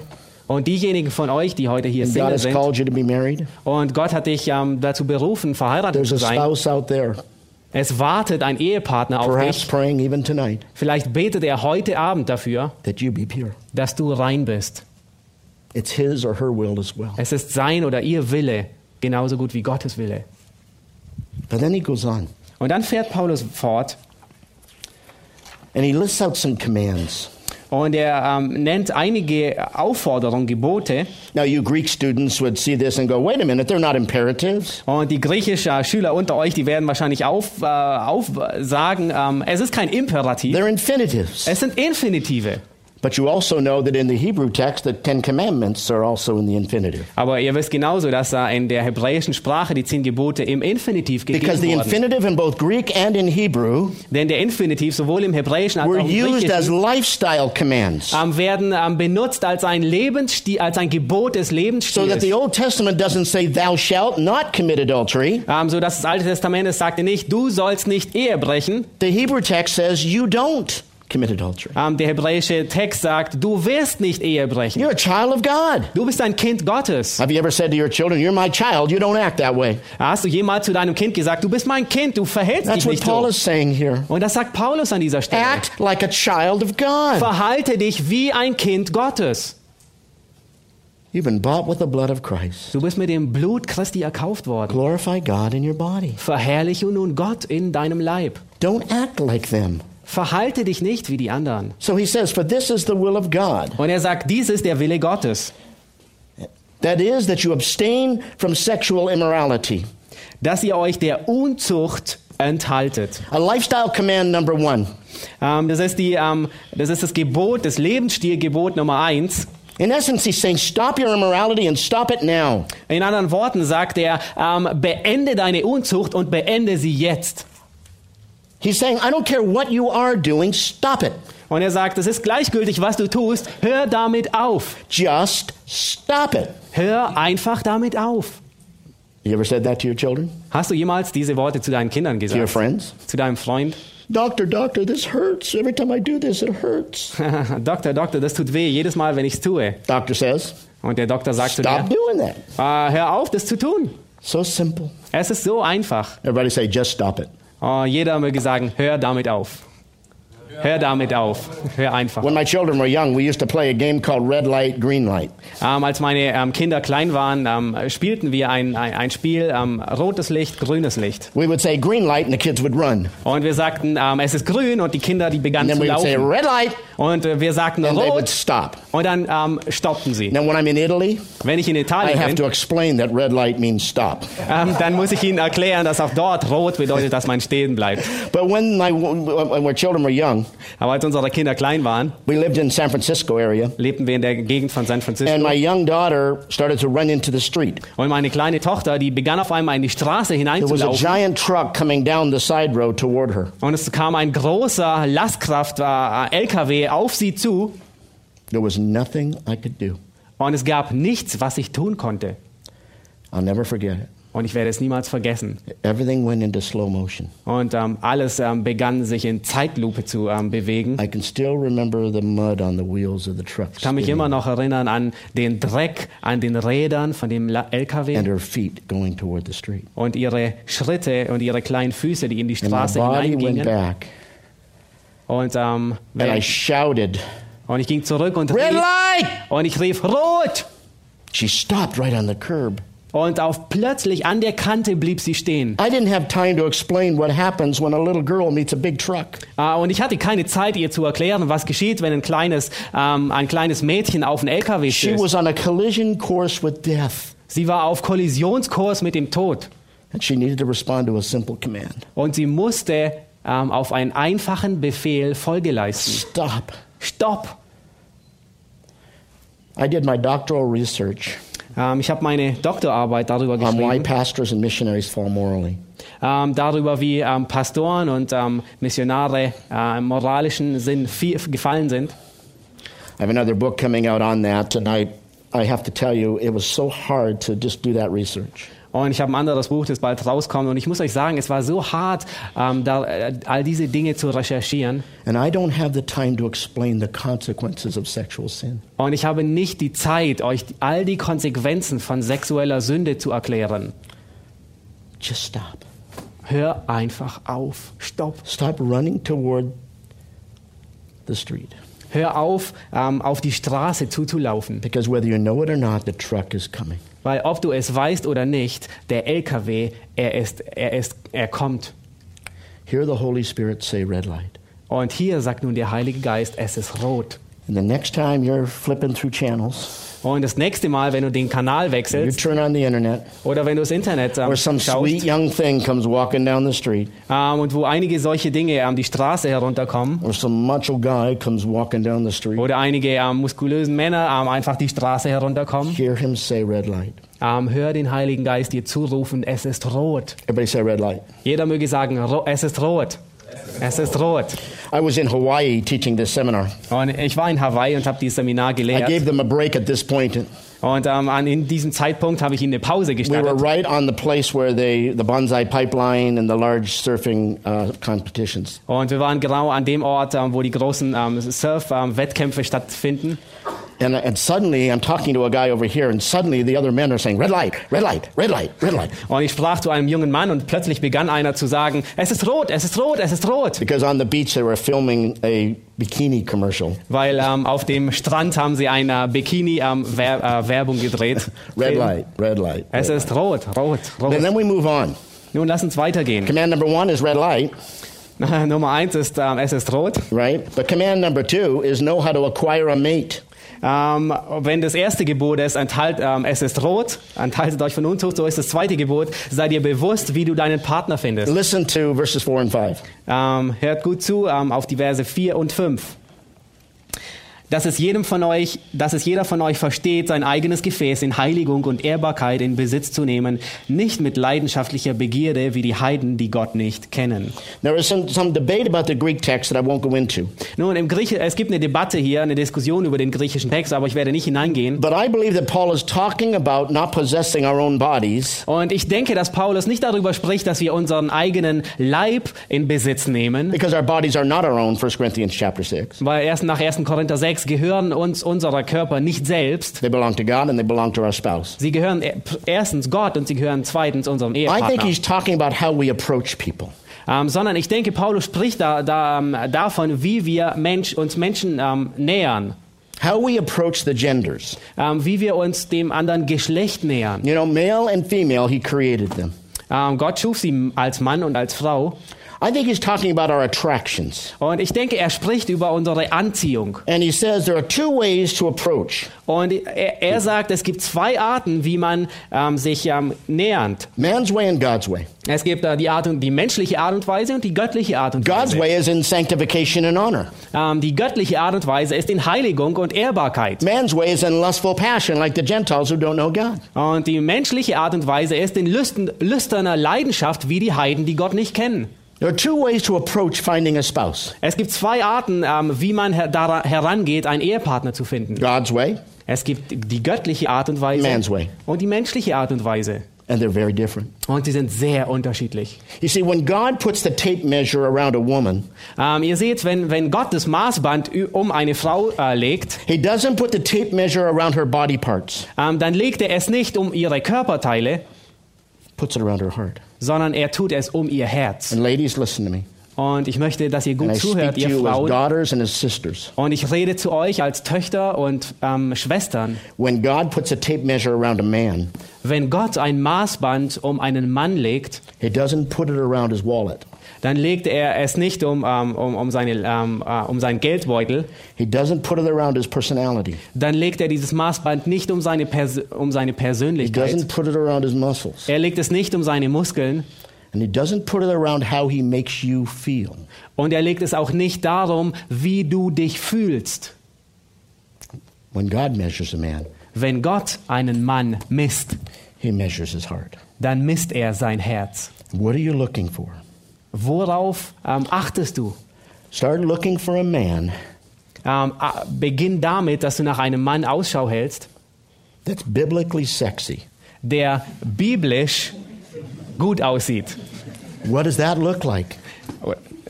Und diejenigen von euch, die heute hier God Single has sind, called you to be married. und Gott hat dich ähm, dazu berufen, verheiratet zu a sein, spouse out there, es wartet ein Ehepartner auf perhaps dich. praying even tonight, Vielleicht betet er heute Abend dafür, that you be pure. dass du rein bist. It's his or her will as well. Es ist sein oder ihr Wille, genauso gut wie Gottes Wille. But then he goes on Und dann fährt Paulus fort and he lists out some commands. Und er ähm, nennt einige Aufforderungen, Gebote. Now, you Greek students would see this and go, wait a minute, they're not imperatives. Und die griechischen Schüler unter euch, die werden wahrscheinlich auf, äh, auf sagen, ähm, es ist kein Imperativ, They're infinitives. es sind Infinitive. But you also know that in the Hebrew text, the Ten Commandments are also in the infinitive. Aber ihr wisst genauso, dass da in der hebräischen Sprache die zehn Gebote im Infinitiv Because the gegeben infinitive in both Greek and in Hebrew Denn der Infinitiv sowohl im Hebräischen als were auch im used as lifestyle commands. ähm, werden ähm, benutzt als ein Lebensstil, als ein Gebot des So that Lebensstils. the Old Testament doesn't say, thou shalt not commit adultery. Ähm, so dass das Alte Testament es sagte nicht, du sollst nicht Ehe brechen. The Hebrew text says, you don't commit adultery. Ähm, der hebräische Text sagt, du wirst nicht Ehe brechen. You're a child of God. Du bist ein Kind Gottes. Have you ever said to your children, you're my child, you don't act that way? Hast du jemals zu deinem Kind gesagt, du bist mein Kind, du verhältst That's dich what nicht Paul so? is saying here. Und das sagt Paulus an dieser Stelle. Act like a child of God. Verhalte dich wie ein Kind Gottes. You've been bought with the blood of Christ. Du bist mit dem Blut Christi erkauft worden. Glorify God in your body. Verherrliche nun Gott in deinem Leib. Don't act like them. Verhalte dich nicht wie die anderen. So he says, For this is the will of God. Und er sagt, dies ist der Wille Gottes, That is, that you abstain from sexual immorality. dass ihr euch der Unzucht enthaltet. A lifestyle command number one. Ähm, das, ist die, ähm, das ist das Gebot, das Lebensstilgebot Nummer eins. In essence, he's saying, Stop your immorality and stop it now. In anderen Worten sagt er, ähm, beende deine Unzucht und beende sie jetzt. He's saying, I don't care what you are doing, stop it. Und er sagt, es ist gleichgültig, was du tust. Hör damit auf. Just stop it. Hör einfach damit auf. You ever said that to your children? Hast du jemals diese Worte zu deinen Kindern To your gesagt? friends? Zu deinem Freund? Doctor, doctor, this hurts. Every time I do this, it hurts. Doktor, Doktor, das tut weh, jedes Mal, wenn ich es tue. Doctor says, Und der Doktor sagt zu stop dir, doing that. "Ah, hör auf, das zu tun. So simple. Es ist so einfach. Everybody say, just stop it. Oh, jeder möge sagen, hör damit auf. Hör damit auf. Hör einfach. When my children were young, we used to play a game called red light, green light. Ähm, als meine ähm, Kinder klein waren, ähm, spielten wir ein, ein, ein Spiel, ähm, rotes Licht, grünes Licht. We would say green light and the kids would run. Und wir sagten, ähm, es ist grün und die Kinder, die And begannen then zu we would say laufen. red light Und äh, wir sagten and they would rot stop. und dann ähm, stoppten sie. Now when I'm in Italy, Wenn ich in I Italien have bin, to explain that red light means stop. dann muss ich ihnen erklären, dass auch dort rot bedeutet, dass man stehen bleibt. But when my when our children were young, Aber als unsere Kinder klein waren, we lived in San Francisco area, lebten wir in der Gegend von San Francisco. and my young daughter started to run into the street. Und meine kleine Tochter, die begann auf einmal in die Straße There was a hineinzulaufen. giant truck coming down the side road toward her. Und es kam ein großer Lastkraft äh, LKW auf sie zu. There was nothing I could do. Und es gab nichts, was ich tun konnte. I'll never forget it. Und ich werde es niemals vergessen. Everything went into slow motion. Und ähm, alles ähm, begann sich in Zeitlupe zu ähm, bewegen. I can still remember the mud on the wheels of the truck. Ich kann mich immer noch erinnern an den Dreck an den Rädern von dem La- and LKW her feet going toward the street. und ihre Schritte und ihre kleinen Füße, die in die And my Straße went hineingingen. back, Und, ähm, and I shouted, und ich ging zurück und "Red rief, light!" und ich rief Rot! She stopped right on the curb. Und auf plötzlich an der Kante blieb sie stehen. I didn't have time to explain what happens when a little girl meets a big truck. Ah, Und ich hatte keine Zeit, ihr zu erklären, was geschieht, wenn ein kleines, ähm, ein kleines Mädchen auf einen LKW She stößt. was on a collision course with death, Sie war auf Kollisionskurs mit dem Tod. and she needed to respond to a simple command Und sie musste ähm, auf einen einfachen Befehl Folge leisten. Stop. Stopp! I did my doctoral research Ähm, ich habe meine Doktorarbeit darüber why geschrieben, pastors and missionaries fall morally. ähm, darüber, wie ähm, Pastoren und ähm, Missionare äh, im moralischen Sinn gefallen sind. I have another book coming out on that, and I, I have to tell you, it was so hard to just do that research. Und ich habe ein anderes Buch, das bald rauskommt. Und ich muss euch sagen, es war so hart, ähm, da, äh, all diese Dinge zu recherchieren. And I don't have the time to explain the consequences of sexual sin. Und ich habe nicht die Zeit, euch all die Konsequenzen von sexueller Sünde zu erklären. Just stop. Hör einfach auf. Stopp. Stop running toward the street. Hör auf, ähm, auf die Straße zuzulaufen. Because whether you know it or not, the truck is coming. Weil ob du es weißt oder nicht, der LKW, er ist, er ist, er kommt. Hear the Holy Spirit say red light. Und hier sagt nun der Heilige Geist, es ist rot. And the next time you're flipping through channels, Und das nächste Mal, wenn du den Kanal you wechselst turn on the internet, oder wenn du das Internet ähm, or some sweet schaust young thing comes walking down the street, ähm, und wo einige solche Dinge ähm, die Straße herunterkommen or some macho guy comes walking down the street, oder einige ähm, muskulösen Männer ähm, einfach die Straße herunterkommen, hear him say red light. ähm, hör den Heiligen Geist dir zurufen, es ist rot. Everybody say red light. Jeder möge sagen, es ist rot. Es ist rot. I was in Hawaii teaching this seminar. Und ich war in Hawaii und habe dieses Seminar I gelehrt. gave them a break at this point. Und ähm, an, in diesem Zeitpunkt habe ich ihnen eine Pause We were gestattet. right on the place where they, the bonsai pipeline and the large surfing uh, competitions. Und wir waren genau an dem Ort, ähm, wo die großen ähm, Surf-Wettkämpfe stattfinden. And, and suddenly I'm talking to a guy over here, and suddenly the other men are saying, red light, red light, red light, red light. Und ich sprach zu einem jungen Mann und plötzlich begann einer zu sagen, es ist rot, es ist rot, es ist rot. Because on the beach they were filming a bikini commercial. Weil ähm, auf dem Strand haben sie eine Bikini-Werbung gedreht. Red light, red light. Es red ist rot, rot, light. And rot. then we move on. Nun lass uns weitergehen. Command number one is red light, Nummer eins ist, ähm, es ist rot. right? But command number two is know how to acquire a mate. Ähm, wenn das erste Gebot ist, enthalt, ähm, es ist rot, enthaltet euch von Unzucht, so ist das zweite Gebot, sei dir bewusst, wie du deinen Partner findest. Listen to verses four and five. Ähm, hört gut zu ähm, auf die Verse 4 und 5. dass es jedem von euch, dass es jeder von euch versteht, sein eigenes Gefäß in Heiligung und Ehrbarkeit in Besitz zu nehmen, nicht mit leidenschaftlicher Begierde wie die Heiden, die Gott nicht kennen. There is some, some debate about the Greek text that I won't go into. Nun, im Grieche, es gibt eine Debatte hier, eine Diskussion über den griechischen Text, aber ich werde nicht hineingehen. But I believe that Paul is talking about not possessing our own bodies, Und ich denke, dass Paulus nicht darüber spricht, dass wir unseren eigenen Leib in Besitz nehmen, because our bodies are not our own, 1 Corinthians chapter 6. weil erst nach 1. Korinther 6 gehören uns unsere Körper nicht selbst. They belong to God and they belong to our spouse. Sie gehören e- erstens Gott und sie gehören zweitens unserem I think Ehepartner. he's talking about how we approach people. Ähm, sondern ich denke, Paulus spricht da, da, ähm, davon, wie wir Mensch, uns Menschen ähm, nähern, How we approach the genders. wie wir uns dem anderen Geschlecht nähern. You know, male and female, he created them. Gott schuf sie als Mann und als Frau. I think he's talking about our attractions. Und ich denke, er spricht über unsere Anziehung. And he says there are two ways to approach Und er, er sagt, es gibt zwei Arten, wie man ähm, sich ähm, nähert. man's way and God's way. Es gibt äh, die, Art und, die menschliche Art und Weise und die göttliche Art und God's Weise. way is in sanctification and honor. Ähm, die göttliche Art und Weise ist in Heiligung und Ehrbarkeit. Man's way is in lustful passion, like the Gentiles who don't know God. Und die menschliche Art und Weise ist in lüsten, lüsterner Leidenschaft wie die Heiden, die Gott nicht kennen. There are two ways to approach finding a spouse Es gibt zwei Arten, ähm, wie man her dara- herangeht, einen Ehepartner zu finden. God's way, Es gibt die göttliche Art und Weise Man's way. und die menschliche Art und Weise. and they're very different. Und sie sind sehr unterschiedlich. You see, when God puts the tape measure around a woman, Ähm, ihr seht, wenn, wenn Gott das Maßband um eine Frau äh, legt, He doesn't put the tape measure around her body parts, ähm, dann legt er es nicht um ihre Körperteile, puts it around her heart. sondern er tut es um ihr Herz. And ladies, listen to me. Und ich möchte, dass ihr And gut I speak zuhört, to ihr you as Frauen. daughters and as sisters. Und ich rede zu euch als Töchter und ähm, Schwestern. When God puts a tape measure around a man, Wenn Gott ein Maßband um einen Mann legt, He doesn't put it around his wallet. Dann legt er es nicht um, ähm, um, um, seine, ähm, äh, um seinen Geldbeutel, He doesn't put it around his personality. dann legt er dieses Maßband nicht um seine, Pers um seine He doesn't Persönlichkeit. put it around his muscles. Er legt es nicht um seine Muskeln And he doesn't put it around how he makes you feel. und er legt es auch nicht darum, wie du dich fühlst. When God measures a man, Wenn Gott einen Mann misst, he measures his heart. dann misst er sein Herz. What are you looking for? Worauf ähm, achtest du? Start looking for a man Ähm, beginn damit, dass du nach einem Mann Ausschau hältst, that's biblically sexy. der biblisch gut aussieht. What does that look like?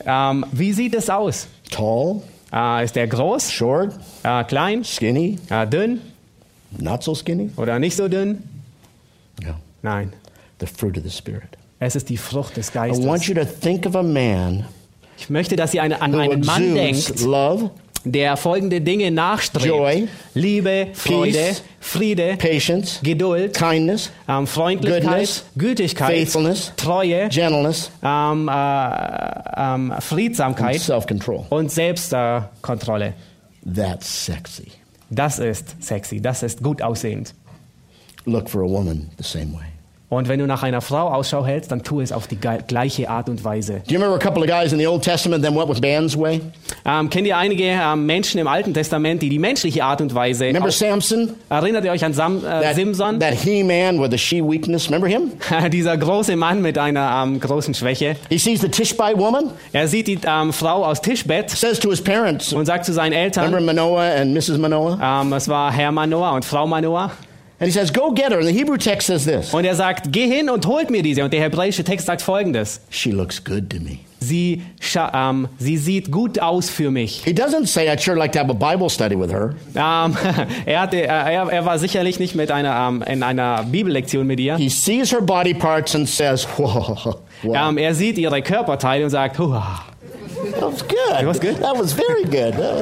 Ähm, wie sieht es aus? Tall, Äh, ist der groß, short, äh, klein, skinny, äh, dünn not so skinny? oder nicht so dünn? No. Nein, The fruit of the Spirit. Es ist die Frucht des I want Geistes. you to think of a man Ich möchte, dass ihr eine, an who einen Mann exudes denkt, love, der folgende Dinge nachstrebt. Joy, Liebe, Freude, Peace, Friede, patience, Geduld, kindness, ähm, Freundlichkeit, Goodness, Gütigkeit, faithfulness, Treue, gentleness, ähm, äh, ähm, Friedsamkeit self-control. und Selbstkontrolle. That's sexy. Das ist sexy, das ist gut aussehend. Look for a woman the same way. Und wenn du nach einer Frau Ausschau hältst, dann tu es auf die gleiche Art und Weise. Do you remember a couple of guys in the Old Testament that went with man's way? Ähm, kennt ihr einige ähm, Menschen im Alten Testament, die die menschliche Art und Weise... Remember Samson? erinnert ihr euch an Sam, äh, That, Simson? that he-man with a she-weakness. Remember him? Dieser große Mann mit einer ähm, großen Schwäche. He sees the Tishbite woman, Er sieht die Frau aus Tischbett says to his parents, und sagt zu seinen remember Eltern, Manoah and Mrs. Manoah? es war Herr Manoah und Frau Manoah, And he says, go get her. The Hebrew text says this. und er sagt, geh hin und holt mir diese. Und der hebräische Text sagt folgendes, She looks good to me. sie, scha- ähm, sie sieht gut aus für mich. He doesn't say, I'd sure like to have a Bible study with her. Ähm, er, hatte, äh, er, er war sicherlich nicht mit einer, ähm, in einer Bibellektion mit ihr. He sees her body parts and says, whoa, wow. Er sieht ihre Körperteile und sagt, Hua. that was good. It was good? That was very good. That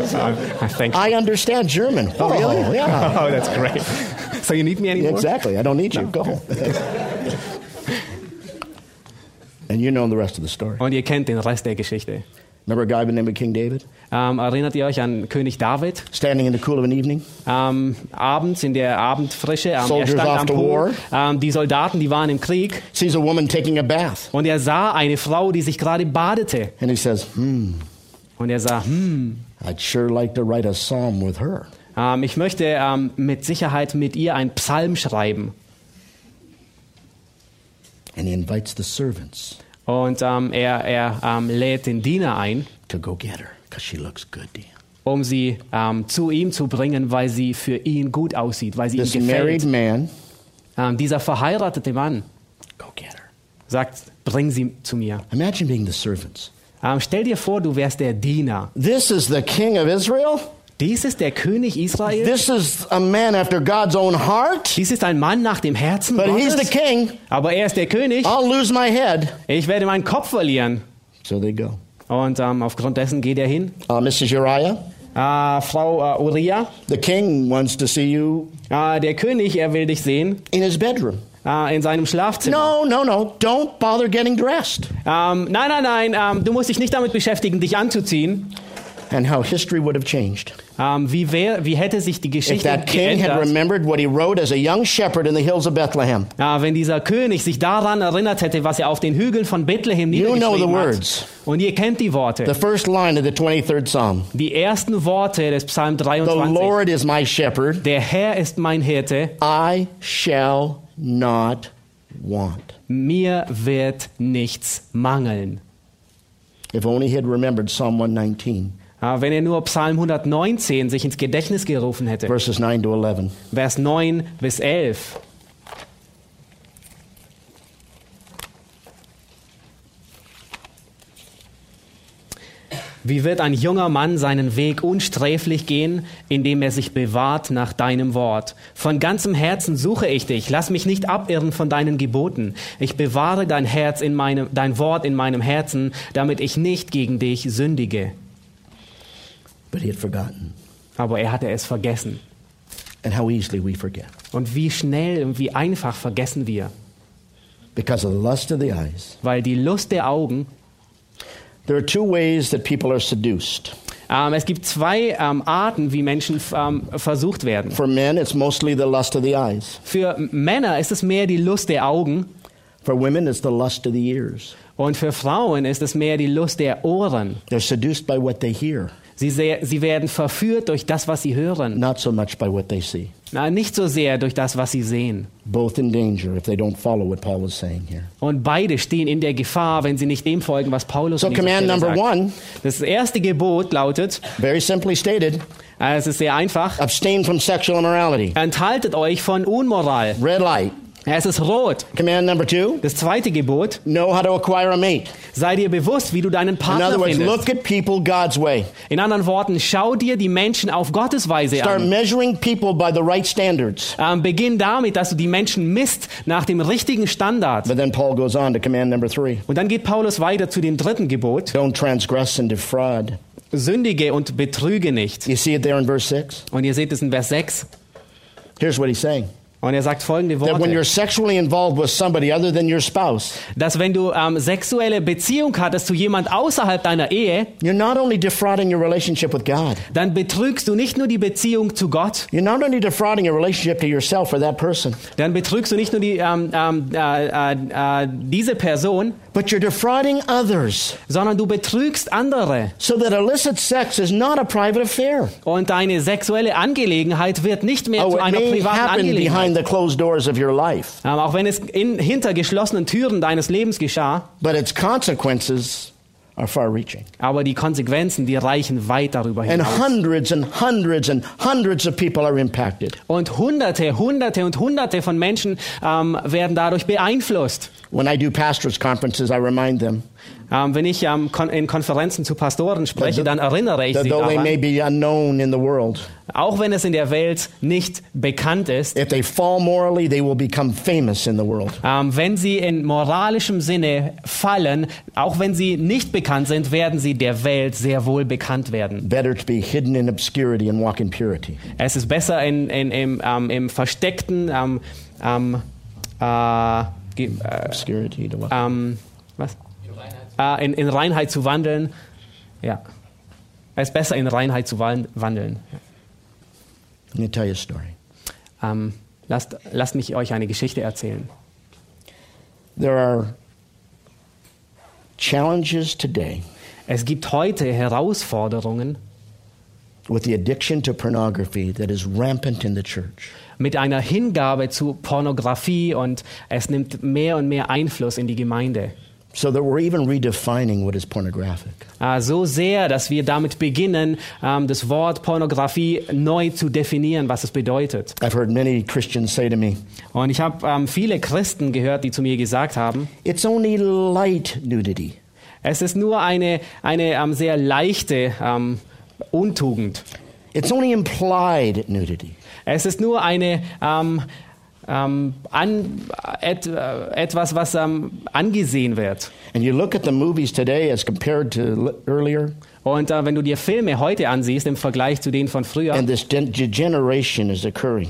was- think. I understand German. Oh, really? Yeah. Oh, that's great. So you need me anymore? Exactly. I don't need you. Go home. and you know the rest of the story. Und ihr kennt den Rest der Geschichte. Remember a guy by the name of King David? Ähm, erinnert ihr euch an König David? Standing in the cool of an evening? Ähm, abends in der Abendfrische, ähm, er Soldiers stand off am Pool. Ähm, die Soldaten, die waren im Krieg Sees a woman taking a bath. und er sah eine Frau, die sich gerade badete. And he says, hmm, Und er sah, hm, I'd sure like to write a psalm with her. Ähm, ich möchte ähm, mit Sicherheit mit ihr einen Psalm schreiben. And he invites the servants Und ähm, er, er ähm, lädt den Diener ein, to go get her because she looks good to um sie ähm, zu ihm zu bringen, weil sie für ihn gut aussieht, weil sie This ihm married gefällt. man, Ähm, dieser verheiratete Mann go get her. sagt, bring sie zu mir. Imagine being the servants. Ähm, stell dir vor, du wärst der Diener. This is the king of Israel. Dies ist der König Israel. This is a man after God's own heart. Dies ist ein Mann nach dem Herzen But he's the Gottes. king. Aber er ist der König. I'll lose my head. Ich werde meinen Kopf verlieren. So they go. Und ähm, aufgrund dessen geht er hin. Uh, Mrs. Uriah, Äh, Frau äh, Uriah, the king wants to see you äh, der König, er will dich sehen in his bedroom. äh, in seinem Schlafzimmer. No, no, no. Don't bother getting dressed. Ähm, nein, nein, nein, ähm, du musst dich nicht damit beschäftigen, dich anzuziehen. And how history would have changed Ähm, wie, wär, wie hätte sich die if Geschichte that king had geändert, remembered what he wrote as a young shepherd in the hills of Bethlehem. äh, wenn dieser König sich daran erinnert hätte, was er auf den Hügeln von Bethlehem You know the words. hat. Und ihr kennt die Worte. The first line of the 23rd Psalm. die ersten Worte des Psalm The 23. Lord is my shepherd. Der Herr ist mein Hirte, I shall not want. mir wird nichts mangeln. If only he had remembered Psalm 119, Ja, wenn er nur Psalm 119 sich ins Gedächtnis gerufen hätte. verses 9 to 11. Vers 9 bis 11. Wie wird ein junger Mann seinen Weg unsträflich gehen, indem er sich bewahrt nach deinem Wort? Von ganzem Herzen suche ich dich. Lass mich nicht abirren von deinen Geboten. Ich bewahre dein Herz in meinem, dein Wort in meinem Herzen, damit ich nicht gegen dich sündige. But he had forgotten. Aber er hatte es vergessen. And how easily we forget. Und wie schnell und wie einfach vergessen wir. Because of the lust of the eyes. Weil die Lust der Augen, There are two ways that people are seduced. ähm, es gibt zwei ähm, Arten, wie Menschen ähm, versucht werden. For men, it's mostly the lust of the eyes. Für Männer ist es mehr die Lust der Augen For women, it's the lust of the ears. und für Frauen ist es mehr die Lust der Ohren. They're seduced by what they hear, Sie, se- sie werden verführt durch das, was sie hören, not so much by what they see. Na, nicht so sehr durch das, was sie sehen. Both in danger if they don't follow what Paul was saying here. Und beide stehen in der Gefahr, wenn sie nicht dem folgen, was Paulus So command number sagt. one, Das erste Gebot lautet, very simply stated, es ist sehr einfach, abstain from sexual immorality. enthaltet euch von Unmoral. Red light. Es ist rot. Command number two, Das zweite Gebot, know how to acquire a mate. sei dir bewusst, wie du deinen In Partner other words, findest. look at people God's way. In anderen Worten, schau dir die Menschen auf Gottes Weise Start an. measuring people by the right standards. Ähm, beginn damit, dass du die Menschen misst nach dem richtigen Standard. But then Paul goes on to command number three Und dann geht Paulus weiter zu dem dritten Gebot. don't transgress and defraud. Sündige und betrüge nicht. You see it there in verse 6? Und ihr seht es in Vers 6. Here's what he's saying Und er sagt folgende that when you're Worte. sexually involved with somebody other than your spouse, Dass wenn du ähm, sexuelle Beziehung hattest zu jemand außerhalb deiner Ehe, you're not only defrauding your relationship with God, dann betrügst du nicht nur die Beziehung zu Gott, you're not only defrauding your relationship to yourself or that person, dann betrügst du nicht nur die, ähm, ähm, äh, äh, äh, diese Person, but you're defrauding others sondern du betrügst andere. so that illicit sex is not a private affair. Und deine sexuelle Angelegenheit wird nicht mehr Oh, zu einer privaten Angelegenheit. behind the closed doors of your life, Ähm, auch wenn es in, hinter geschlossenen Türen deines Lebens geschah, but its consequences are far reaching. aber die Konsequenzen, die reichen weit darüber And hinaus. hundreds and hundreds and hundreds of people are impacted. Und Hunderte, Hunderte und Hunderte von Menschen ähm, werden dadurch beeinflusst. When I do pastors' conferences, I remind them Ähm, wenn ich ähm, kon in Konferenzen zu Pastoren spreche, dann erinnere ich sie though they may daran, be unknown in the world, auch wenn es in der Welt nicht bekannt ist, if they fall morally, they will become famous in the world. ähm, wenn sie in moralischem Sinne fallen, auch wenn sie nicht bekannt sind, werden sie der Welt sehr wohl bekannt werden. Better to be hidden in obscurity and walk in purity. Es ist besser in, in, im, im versteckten, ähm, äh, ge- äh, Obscurity ähm, was? Äh, in, in Reinheit zu wandeln. Ja. Es ist besser, in Reinheit zu wan- wandeln. Let me tell you a story. Ähm, lasst, lasst mich euch eine Geschichte erzählen. There are challenges today Es gibt heute Herausforderungen, with the addiction to pornography that is rampant in the church. Mit einer Hingabe zu Pornografie und es nimmt mehr und mehr Einfluss in die Gemeinde. So that we're even redefining what is pornographic. Äh, so sehr, dass wir damit beginnen, ähm, das Wort Pornografie neu zu definieren, was es bedeutet. I've heard many Christians say to me, Und ich habe ähm, viele Christen gehört, die zu mir gesagt haben, it's only light nudity. es ist nur eine, eine ähm, sehr leichte Untugend. It's only implied nudity. Es ist nur eine ähm, ähm, an, et, äh, etwas, was ähm, angesehen wird. And you look at the movies today as compared to earlier, Und äh, wenn du dir Filme heute ansiehst im Vergleich zu denen von früher, and this de- degeneration is occurring.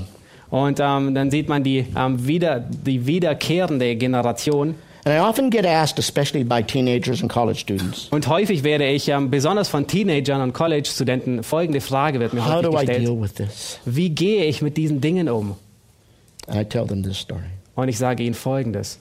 und ähm, dann sieht man die, wieder, die wiederkehrende Generation. And I often get asked, especially by teenagers and college students, Und häufig werde ich, ähm, besonders von Teenagern und College-Studenten, folgende Frage wird mir how häufig do I gestellt. deal with this? Wie gehe ich mit diesen Dingen um? And I tell them this story. Und ich sage ihnen Folgendes.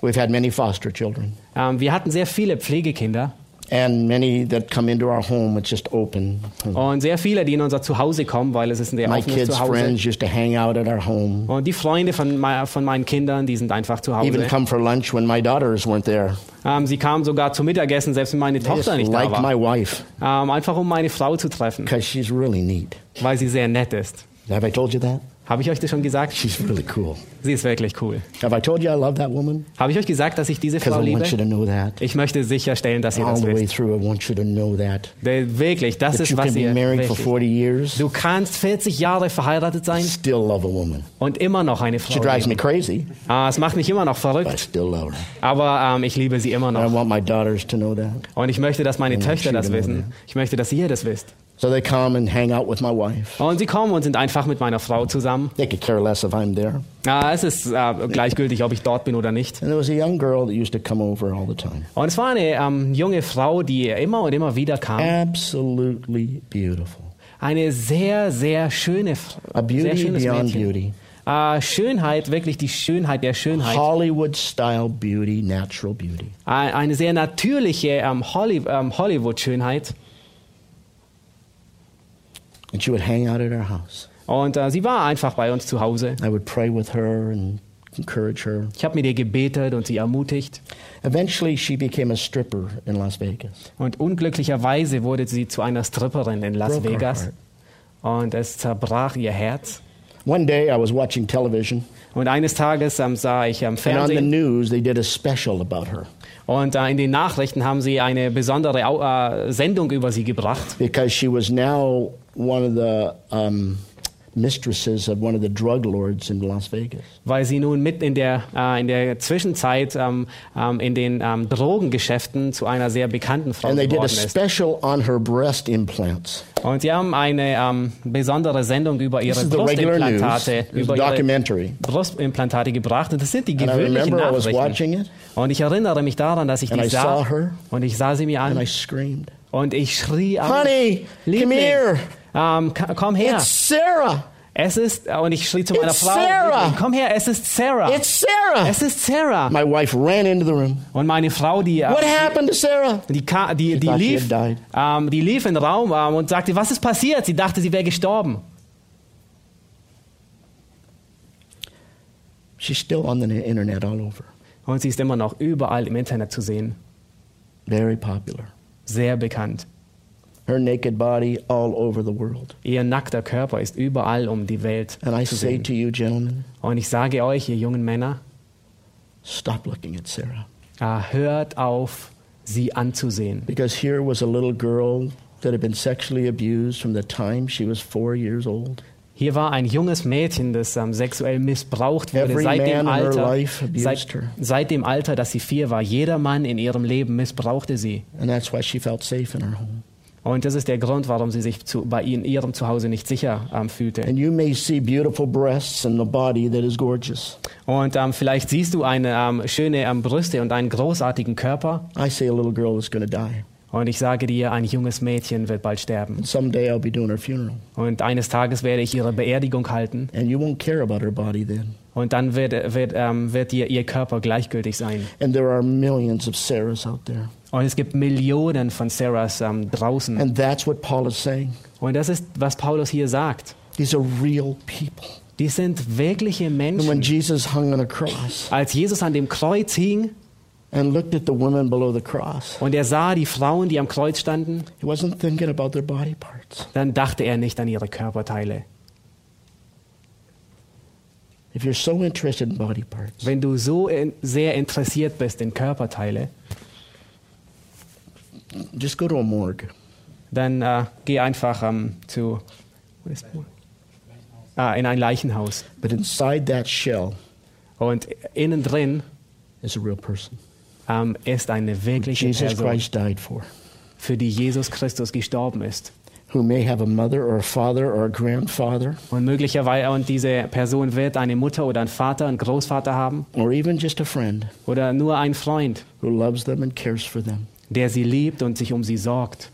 We've had many foster children, Ähm, wir hatten sehr viele Pflegekinder and many that come into our home, it's just open. und sehr viele, die in unser Zuhause kommen, weil es ist ein sehr My offenes kids' Zuhause. friends used to hang out at our home, Und die Freunde von, von meinen Kindern, die sind einfach zu even Hause. come for lunch when my daughters weren't there. Ähm, sie kamen sogar zum Mittagessen, selbst wenn meine They just Tochter nicht da like war. my wife Ähm, einfach um meine Frau zu treffen, because she's really neat. weil sie sehr nett ist. Have I told you that? Habe ich euch das schon gesagt? She's really cool. Sie ist wirklich cool. Have I told you I love that woman? Habe ich euch gesagt, dass ich diese Frau I liebe? want you to know that. Ich möchte sicherstellen, dass ihr All das the way wisst. through, I want you to know that. Der- Wirklich, das That ist you can was be ihr married for wirklich. 40 years, Du kannst 40 Jahre verheiratet sein still love a woman. und immer noch eine She Frau drives me lieben. crazy, Ah, es macht mich immer noch but I verrückt, still love her. aber ähm, ich liebe sie immer And I noch. want my daughters to know that. Und ich möchte, dass meine I Töchter das wissen. Ich möchte, dass ihr das wisst. So they come and hang out with my wife. Und sie kommen und sind einfach mit meiner Frau zusammen. They could care less if I'm there. Ah, es ist äh, gleichgültig, ob ich dort bin oder nicht. And there was a young girl that used to come over all the time. Und es war eine ähm, junge Frau, die immer und immer wieder kam. Absolutely beautiful. Eine sehr, sehr schöne Frau. A beauty sehr schönes beyond Mädchen. beauty. Äh, Schönheit, wirklich die Schönheit der Schönheit. Hollywood style beauty, natural beauty. Ein- Eine sehr natürliche ähm, Holly, ähm, Hollywood-Schönheit. And she would hang out at our house. Und äh, sie war einfach bei uns zu Hause. I would pray with her and encourage her. Ich habe mit ihr gebetet und sie ermutigt. Eventually, she became a stripper in Las Vegas. Und unglücklicherweise wurde sie zu einer Stripperin in Las Broke her Vegas. Und es zerbrach ihr Herz. One day, I was watching television, Und eines Tages ähm, sah ich am and on the Fernsehen news, they did a special about her und äh, in den Nachrichten haben sie eine besondere äh, Sendung über sie gebracht. because she was now one of the um, mistresses of one of the drug lords in Las Vegas. weil sie nun mit in der, äh, in der Zwischenzeit ähm, ähm, in den ähm, Drogengeschäften zu einer sehr bekannten Frau And they did a special on her breast implants. Und sie haben eine ähm, besondere Sendung über ihre. Brustimplantate, über ihre. Brustimplantate gebracht. Und das sind die gewöhnlichen Nachrichten. Und ich erinnere mich daran, dass ich And die I sah her. und ich sah sie mir an und ich schrie auf, Honey, come Liebling, here. Ähm, ka- komm her. It's Sarah. Es ist, und ich schrie zu meiner It's Frau, Sarah. Komm her, es ist Sarah. It's Sarah. es ist Sarah. My wife ran into the room. Und meine Frau, die, äh, What happened to Sarah? die, die, die, lief, died. ähm, die lief in den Raum ähm, und sagte, was ist passiert? Sie dachte, sie wäre gestorben. She's still on the internet all over. Und sie ist immer noch überall im Internet zu sehen. Very popular. Sehr bekannt. Her naked body all over the world. Ihr nackter Körper ist überall um die Welt And I zu say sehen. to you, gentlemen, Und ich sage euch, ihr jungen Männer, stop looking at Sarah. äh, hört auf, sie anzusehen. Because here was a little girl that had been sexually abused from the time she was four years old. Hier war ein junges Mädchen, das ähm, sexuell missbraucht wurde Every seit dem, man in her Alter, life abused seit, her. seit dem Alter, dass sie vier war. Jeder Mann in ihrem Leben missbrauchte sie. And that's why she felt safe in her home. Und das ist der Grund, warum sie sich zu, bei in ihrem Zuhause nicht sicher ähm, fühlte. And you may see beautiful breasts and a body that is gorgeous. Und ähm, vielleicht siehst du eine ähm, schöne ähm, Brüste und einen großartigen Körper. I say a little girl is going to die. Und ich sage dir, ein junges Mädchen wird bald sterben. And someday I'll be doing her funeral. Und eines Tages werde ich ihre Beerdigung halten. And you won't care about her body then. Und dann wird, wird, ähm, wird dir ihr Körper gleichgültig sein. And there are millions of Sarahs out there. Und es gibt Millionen von Sarahs ähm, draußen. And that's what Paul is saying. Und das ist, was Paulus hier sagt. These are real people. Die sind wirkliche And when Menschen. Jesus hung on a cross Als Jesus an dem Kreuz hing and looked at the women below the cross, und er sah die Frauen, die am Kreuz standen, he wasn't thinking about their body parts. dann dachte er nicht an ihre Körperteile. If you're so interested in body parts, Wenn du so in, sehr interessiert bist in Körperteile, just go to a morgue. dann äh, geh einfach ähm, zu ah, in ein Leichenhaus. But inside that shell Und innen drin is a real person. ähm, ist eine wirkliche Jesus Person, Christ died for, für die Jesus Christus gestorben ist. who may have a mother or a father or a grandfather Und möglicherweise und diese Person wird eine Mutter oder einen Vater, einen Großvater haben or even just a friend oder nur einen Freund, who loves them and cares for them. Der sie liebt und sich um sie sorgt.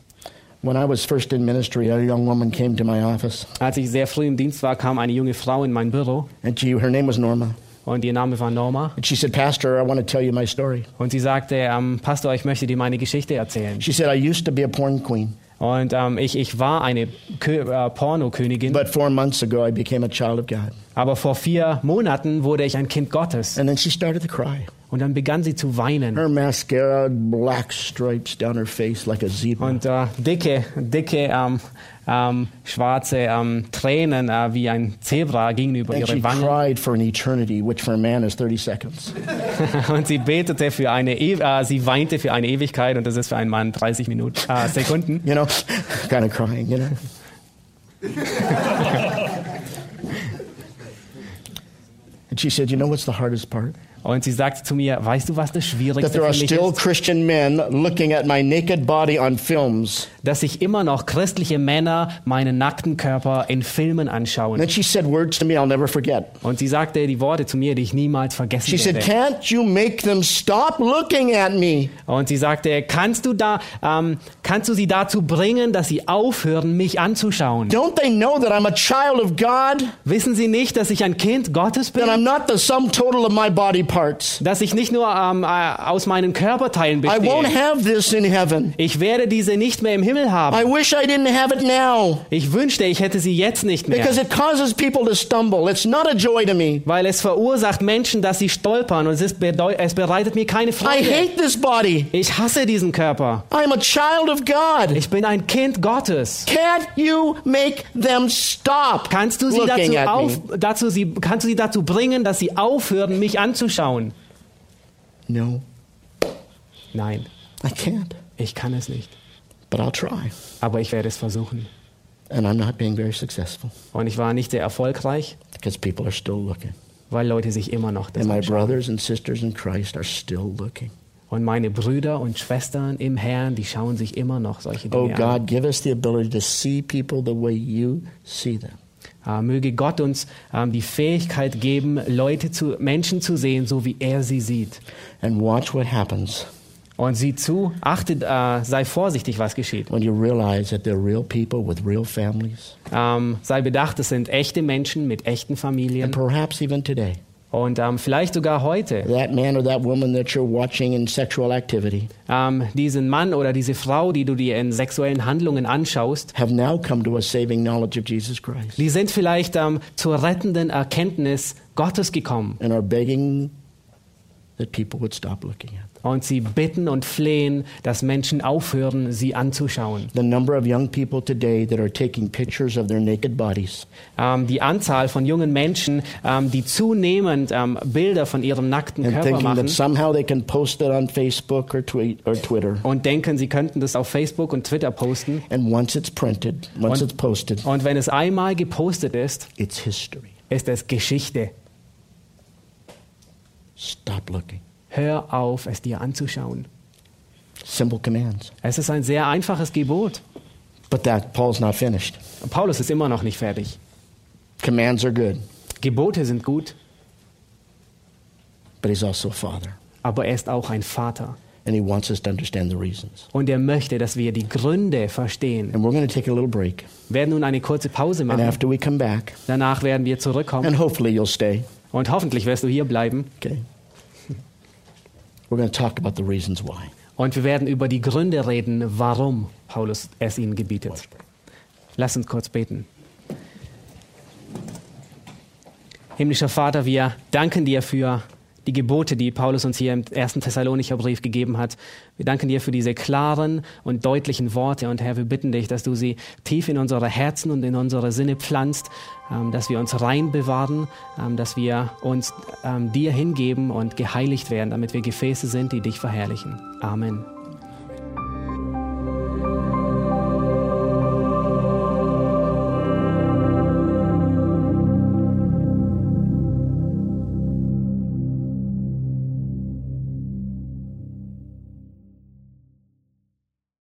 When I was first in ministry, a young woman came to my office, Als ich sehr früh im Dienst war, kam eine junge Frau in mein Büro and she, her name was Norma. und ihr Name war Norma. And she said, Pastor, I want to tell you my story. Und sie sagte, ähm, Pastor, ich möchte dir meine Geschichte erzählen. She said, I used to be a porn queen, Und ähm, ich, ich war eine Kö äh, Pornokönigin, but four months ago I became a child of God. aber vor vier Monaten wurde ich ein Kind Gottes. And then she started to cry. Und dann begann sie zu weinen. Her mascara, black stripes down her face like a zebra. Und äh, dicke, dicke, ähm, ähm, schwarze ähm, Tränen äh, wie ein Zebra gingen über And she ihre Wangen. cried for an eternity, which for a man is 30 seconds. Und sie betete für eine, e äh, sie weinte für eine Ewigkeit und das ist für einen Mann 30 Minuten, äh, Sekunden. You know, kind of crying, you know. and she said, You know what's the hardest part? Und sie sagte zu mir, weißt du, was das Schwierigste für mich ist? Christian men looking at my naked body on films. Dass sich immer noch christliche Männer meinen nackten Körper in Filmen And anschauen. then she said words to me I'll never forget. Und sie sagte die Worte zu mir, die ich niemals vergessen She said, werde. Can't you make them stop looking at me? Und sie sagte, kannst du da, ähm, kannst du sie dazu bringen, dass sie aufhören, mich anzuschauen? Don't they know that I'm a child of God? Wissen sie nicht, dass ich ein Kind Gottes bin? That I'm not the sum total of my body parts? Dass ich nicht nur ähm, äh, aus meinen Körperteilen I won't bestehe. have this in heaven. Ich werde diese nicht mehr im Himmel haben. I wish I didn't have it now. Ich wünschte, ich hätte sie jetzt nicht mehr. Because it causes people to stumble. It's not a joy to me. Weil es verursacht Menschen, dass sie stolpern und es, ist es bereitet mir keine I Freude. hate this body. Ich hasse diesen Körper. I'm a child of God. Ich bin ein Kind Gottes. Can't you make them stop Kannst du sie dazu, auf, dazu, sie, kannst du sie dazu bringen, dass sie aufhören, mich anzuschauen? No, Nein, I can't. ich kann es nicht. But I'll try. Aber ich werde es versuchen. And I'm not being very successful Und ich war nicht sehr erfolgreich, because people are still looking. weil Leute sich immer noch das And my anschauen. brothers and sisters in Christ are still looking. Und meine Brüder und Schwestern im Herrn, die schauen sich immer noch solche Oh Dinge an. God, give us the ability to see people the way you see them. Äh, möge Gott uns ähm, die Fähigkeit geben, Leute zu, Menschen zu sehen, so wie er sie sieht. And watch what happens Und sieh zu, achtet, äh, sei vorsichtig, was geschieht. when you realize that they're real people with real families. Ähm, sei bedacht, es sind echte Menschen mit echten And Familien. perhaps even today, Und ähm, vielleicht sogar heute, that man or that woman that you're watching in sexual activity ähm, diesen Mann oder diese Frau, die du dir in sexuellen Handlungen anschaust, have now come to a saving knowledge of Jesus Christ die sind vielleicht ähm, zur rettenden Erkenntnis Gottes gekommen. and are begging that people would stop looking at them. Und sie bitten und flehen, dass Menschen aufhören, sie anzuschauen. The number of young people today that are taking pictures of their naked bodies Ähm, die Anzahl von jungen Menschen, ähm, die zunehmend ähm, Bilder von ihrem nackten and Körper machen that somehow they can post it on Facebook or, tweet, or Twitter. und denken, sie könnten das auf Facebook und Twitter posten. And once it's printed, once Und- it's posted, Und wenn es einmal gepostet ist, it's history. ist es Geschichte. Stop looking. Hör auf, es dir anzuschauen. Simple commands. Es ist ein sehr einfaches Gebot. But that Paul's not finished. Paulus ist immer noch nicht fertig. Commands are good, Gebote sind gut, but he's also a father. aber er ist auch ein Vater. And he wants us to understand the reasons. Und er möchte, dass wir die Gründe verstehen. And we're going to take a little break. Wir werden nun eine kurze Pause And machen. after we come back, Danach werden wir zurückkommen. and hopefully you'll stay, Und hoffentlich wirst du hier bleiben. okay? We're going to talk about the reasons why. Und wir werden über die Gründe reden, warum Paulus es ihnen gebietet. Lass uns kurz beten. Himmlischer Vater, wir danken dir für die Gebote, die Paulus uns hier im ersten Thessalonicher Brief gegeben hat. Wir danken dir für diese klaren und deutlichen Worte und Herr, wir bitten dich, dass du sie tief in unsere Herzen und in unsere Sinne pflanzt, ähm, dass wir uns rein bewahren, ähm, dass wir uns ähm, dir hingeben und geheiligt werden, damit wir Gefäße sind, die dich verherrlichen. Amen.